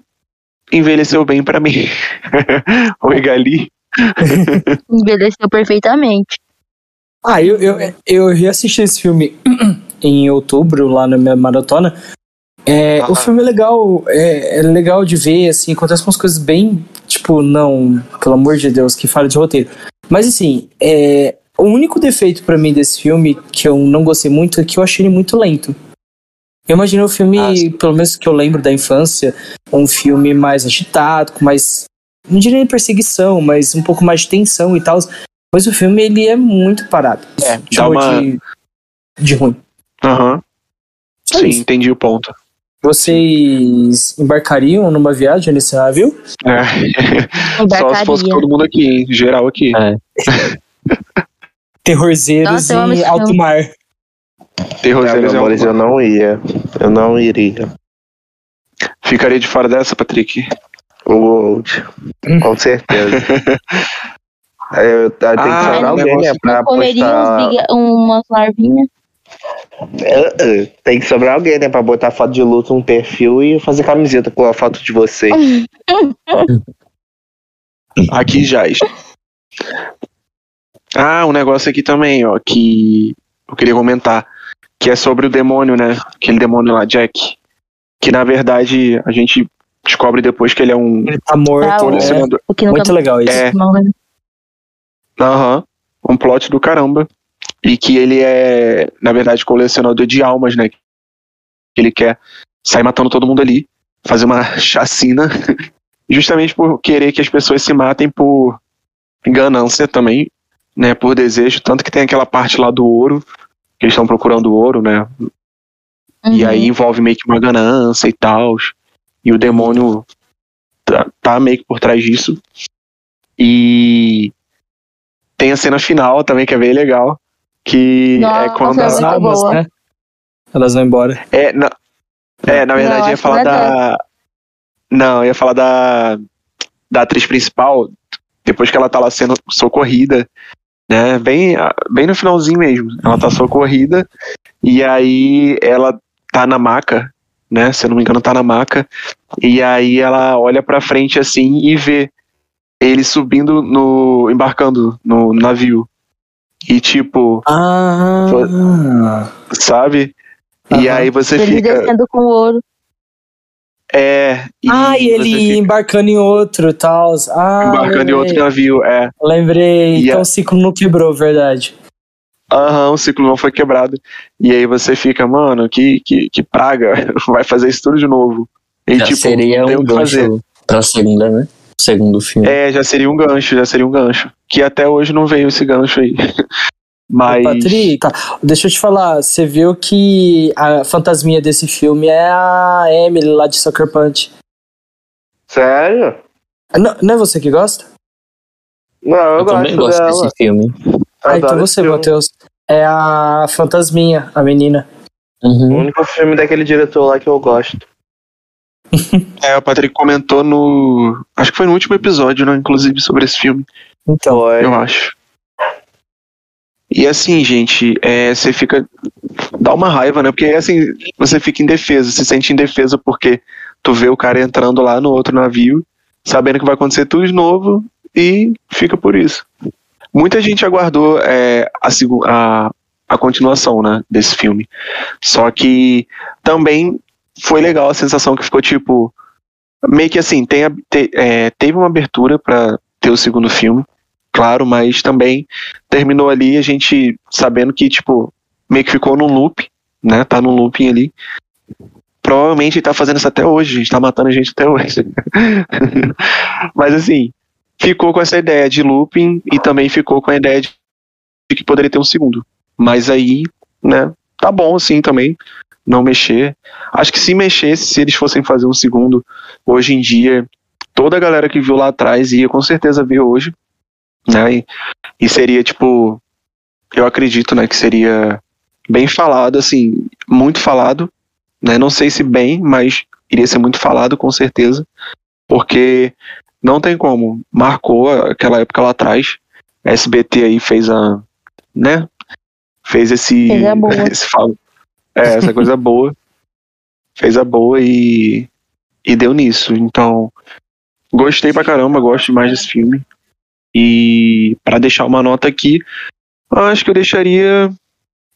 [SPEAKER 1] envelheceu bem para mim. Oi, Gali.
[SPEAKER 4] envelheceu perfeitamente.
[SPEAKER 2] Ah, eu, eu, eu reassisti esse filme em outubro, lá na minha maratona. É, ah. O filme é legal, é, é, legal de ver, assim, acontece umas coisas bem, tipo, não, pelo amor de Deus, que fala de roteiro. Mas assim, é, o único defeito para mim desse filme, que eu não gostei muito, é que eu achei ele muito lento. Eu imaginei o filme, ah, pelo menos que eu lembro da infância, um filme mais agitado, com mais. Não diria perseguição, mas um pouco mais de tensão e tal. Mas o filme ele é muito parado.
[SPEAKER 1] É, dá uma...
[SPEAKER 2] de, de ruim.
[SPEAKER 1] Aham. Uhum. Sim, isso. entendi o ponto.
[SPEAKER 2] Vocês embarcariam numa viagem nesse navio?
[SPEAKER 1] É. Só se fosse todo mundo aqui, hein? Geral aqui. É.
[SPEAKER 2] Terrorzeiros Nossa, em alto mar.
[SPEAKER 3] Terrorzeiros não, amores, eu não ia. Eu não iria.
[SPEAKER 1] Ficaria de fora dessa, Patrick?
[SPEAKER 3] O com certeza. eu, tem que ah, sobrar alguém, né? Pra
[SPEAKER 4] umas larvinhas.
[SPEAKER 3] É, é, tem que sobrar alguém, né? Pra botar foto de luto no perfil e fazer camiseta com a foto de vocês.
[SPEAKER 1] aqui já. Ah, um negócio aqui também, ó, que eu queria comentar, que é sobre o demônio, né? Aquele demônio lá, Jack. Que na verdade a gente descobre depois que ele é um.
[SPEAKER 2] Ele tá morto. Ah,
[SPEAKER 1] colecionador.
[SPEAKER 2] É. Muito legal isso.
[SPEAKER 1] É. Aham. Uhum, um plot do caramba e que ele é, na verdade, colecionador de almas, né? Ele quer sair matando todo mundo ali, fazer uma chacina, justamente por querer que as pessoas se matem por ganância também, né? Por desejo, tanto que tem aquela parte lá do ouro, que eles estão procurando ouro, né? Uhum. E aí envolve meio que uma ganância e tal, e o demônio tá, tá meio que por trás disso. E tem a cena final também, que é bem legal, que é Nossa, é quando
[SPEAKER 2] as almas, né? Elas vão embora.
[SPEAKER 1] É, na, é, na verdade Não, ia falar da. Não, ia falar da. Da atriz principal, depois que ela tá lá sendo socorrida, né? Bem, bem no finalzinho mesmo. Ela tá socorrida, e aí ela tá na maca, né? Se eu não me engano, tá na maca. E aí ela olha pra frente assim e vê ele subindo no. embarcando no navio. E tipo.
[SPEAKER 2] Ah.
[SPEAKER 1] Sabe? Uhum. E aí você
[SPEAKER 4] ele
[SPEAKER 1] fica.
[SPEAKER 4] descendo com ouro.
[SPEAKER 1] É.
[SPEAKER 2] E ah, e ele fica... embarcando em outro e tal. Ah,
[SPEAKER 1] embarcando lembrei. em outro navio, é.
[SPEAKER 2] Lembrei. E então a... o ciclo não quebrou, verdade.
[SPEAKER 1] Aham, uhum, o ciclo não foi quebrado. E aí você fica, mano, que, que, que praga. Vai fazer isso tudo de novo. E,
[SPEAKER 5] Já tipo, seria um gancho fazer. pra segunda, né? Segundo filme.
[SPEAKER 1] É, já seria um gancho, já seria um gancho. Que até hoje não veio esse gancho aí. Mas.
[SPEAKER 2] Patrick, tá. deixa eu te falar, você viu que a fantasminha desse filme é a Emily lá de Sucker Punch.
[SPEAKER 3] Sério?
[SPEAKER 2] Não, não é você que gosta?
[SPEAKER 3] Não, eu,
[SPEAKER 5] eu
[SPEAKER 3] gosto
[SPEAKER 5] também gosto
[SPEAKER 3] dela.
[SPEAKER 5] desse filme.
[SPEAKER 2] Ah, então você, Matheus. É a fantasminha, a menina.
[SPEAKER 3] Uhum. O único filme daquele diretor lá que eu gosto.
[SPEAKER 1] é, o Patrick comentou no. Acho que foi no último episódio, né? Inclusive, sobre esse filme.
[SPEAKER 2] Então,
[SPEAKER 1] é. Eu acho. E assim, gente, é, você fica. Dá uma raiva, né? Porque assim, você fica indefesa, se sente indefesa porque tu vê o cara entrando lá no outro navio, sabendo que vai acontecer tudo de novo e fica por isso. Muita gente aguardou é, a, a, a continuação, né, desse filme. Só que também foi legal a sensação que ficou tipo. Meio que assim, tem, te, é, teve uma abertura para ter o segundo filme, claro, mas também terminou ali a gente sabendo que, tipo, meio que ficou num loop, né? Tá num looping ali. Provavelmente ele tá fazendo isso até hoje, a gente tá matando a gente até hoje. mas assim, ficou com essa ideia de looping e também ficou com a ideia de, de que poderia ter um segundo. Mas aí, né, tá bom assim também não mexer. Acho que se mexesse, se eles fossem fazer um segundo, hoje em dia, toda a galera que viu lá atrás ia com certeza ver hoje, né? E, e seria tipo, eu acredito, né, que seria bem falado, assim, muito falado, né? Não sei se bem, mas iria ser muito falado com certeza, porque não tem como, marcou aquela época lá atrás. A SBT aí fez a, né? Fez esse, esse é, essa coisa boa. Fez a boa e, e deu nisso. Então, gostei pra caramba, gosto mais desse filme. E para deixar uma nota aqui, acho que eu deixaria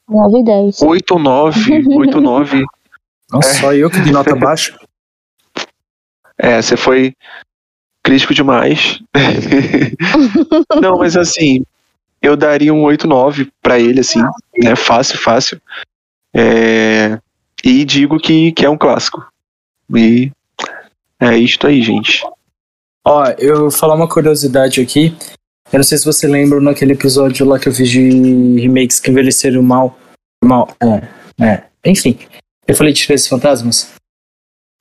[SPEAKER 4] 9 e 10.
[SPEAKER 1] 8 ou 9. 8 ou 9.
[SPEAKER 2] Nossa, é. só eu que de nota baixa.
[SPEAKER 1] É, você foi crítico demais. Não, mas assim, eu daria um 8, 9 pra ele, assim, né? Fácil, fácil. É, E digo que, que é um clássico. E é isto aí, gente.
[SPEAKER 2] Ó, eu vou falar uma curiosidade aqui. Eu não sei se você lembra naquele episódio lá que eu fiz de remakes que envelheceram mal. Mal, é, é. Enfim, eu falei de Três Fantasmas.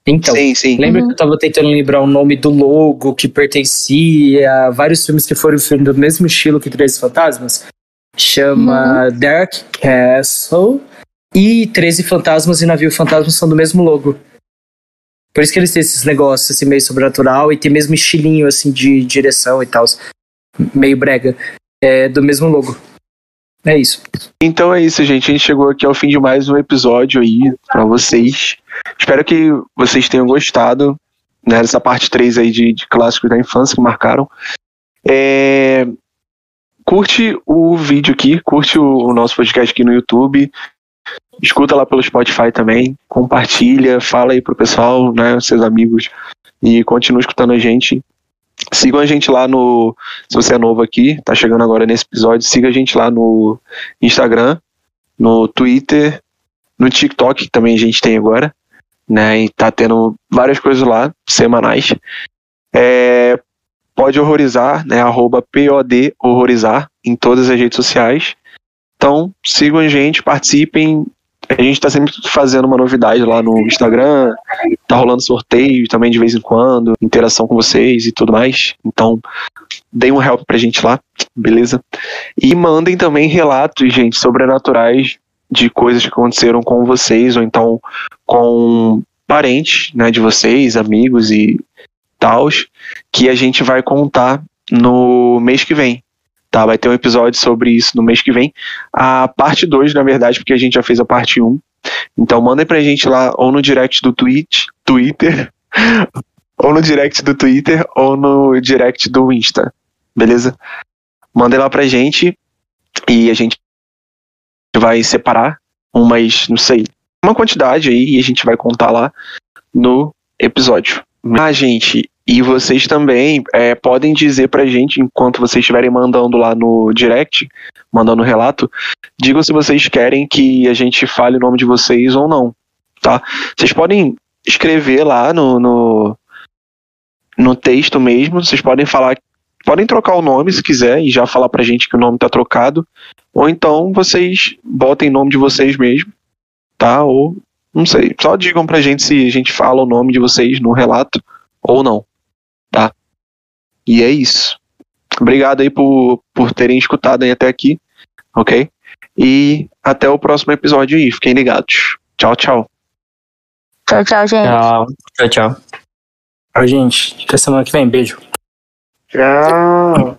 [SPEAKER 2] Então,
[SPEAKER 1] sim, sim.
[SPEAKER 2] lembra que eu tava tentando lembrar o nome do logo que pertencia a vários filmes que foram filmes do mesmo estilo que Três Fantasmas? Chama Dark Castle e 13 Fantasmas e Navio Fantasma são do mesmo logo. Por isso que eles têm esses negócios assim, meio sobrenatural e tem mesmo estilinho assim de direção e tal. Meio brega. É do mesmo logo. É isso.
[SPEAKER 1] Então é isso, gente. A gente chegou aqui ao fim de mais um episódio aí pra vocês. Espero que vocês tenham gostado né, dessa parte 3 aí de, de clássicos da infância que marcaram. É, curte o vídeo aqui, curte o, o nosso podcast aqui no YouTube. Escuta lá pelo Spotify também, compartilha, fala aí pro pessoal, né, seus amigos, e continua escutando a gente. Sigam a gente lá no. Se você é novo aqui, tá chegando agora nesse episódio, siga a gente lá no Instagram, no Twitter, no TikTok, que também a gente tem agora, né? E tá tendo várias coisas lá, semanais. É, pode horrorizar, né? Arroba POD horrorizar em todas as redes sociais. Então, sigam a gente, participem. A gente está sempre fazendo uma novidade lá no Instagram, tá rolando sorteio também de vez em quando, interação com vocês e tudo mais. Então, deem um help pra gente lá, beleza? E mandem também relatos, gente, sobrenaturais de coisas que aconteceram com vocês, ou então com parentes, né, de vocês, amigos e tals, que a gente vai contar no mês que vem. Tá, vai ter um episódio sobre isso no mês que vem. A parte 2, na verdade, porque a gente já fez a parte 1. Um. Então mandem pra gente lá ou no direct do Twitch, Twitter, ou no direct do Twitter, ou no direct do Insta. Beleza? Mandem lá pra gente e a gente vai separar umas, não sei, uma quantidade aí e a gente vai contar lá no episódio. Ah, gente, e vocês também é, podem dizer pra gente, enquanto vocês estiverem mandando lá no direct, mandando relato, digam se vocês querem que a gente fale o nome de vocês ou não, tá? Vocês podem escrever lá no, no, no texto mesmo, vocês podem falar, podem trocar o nome se quiser e já falar pra gente que o nome tá trocado, ou então vocês botem o nome de vocês mesmo, tá? Ou, não sei, só digam pra gente se a gente fala o nome de vocês no relato ou não. E é isso. Obrigado aí por, por terem escutado aí até aqui, ok? E até o próximo episódio aí. Fiquem ligados. Tchau, tchau.
[SPEAKER 4] Tchau, tchau, gente.
[SPEAKER 5] Tchau, tchau, tchau.
[SPEAKER 2] Tchau, gente. Até semana que vem. Beijo.
[SPEAKER 3] Tchau.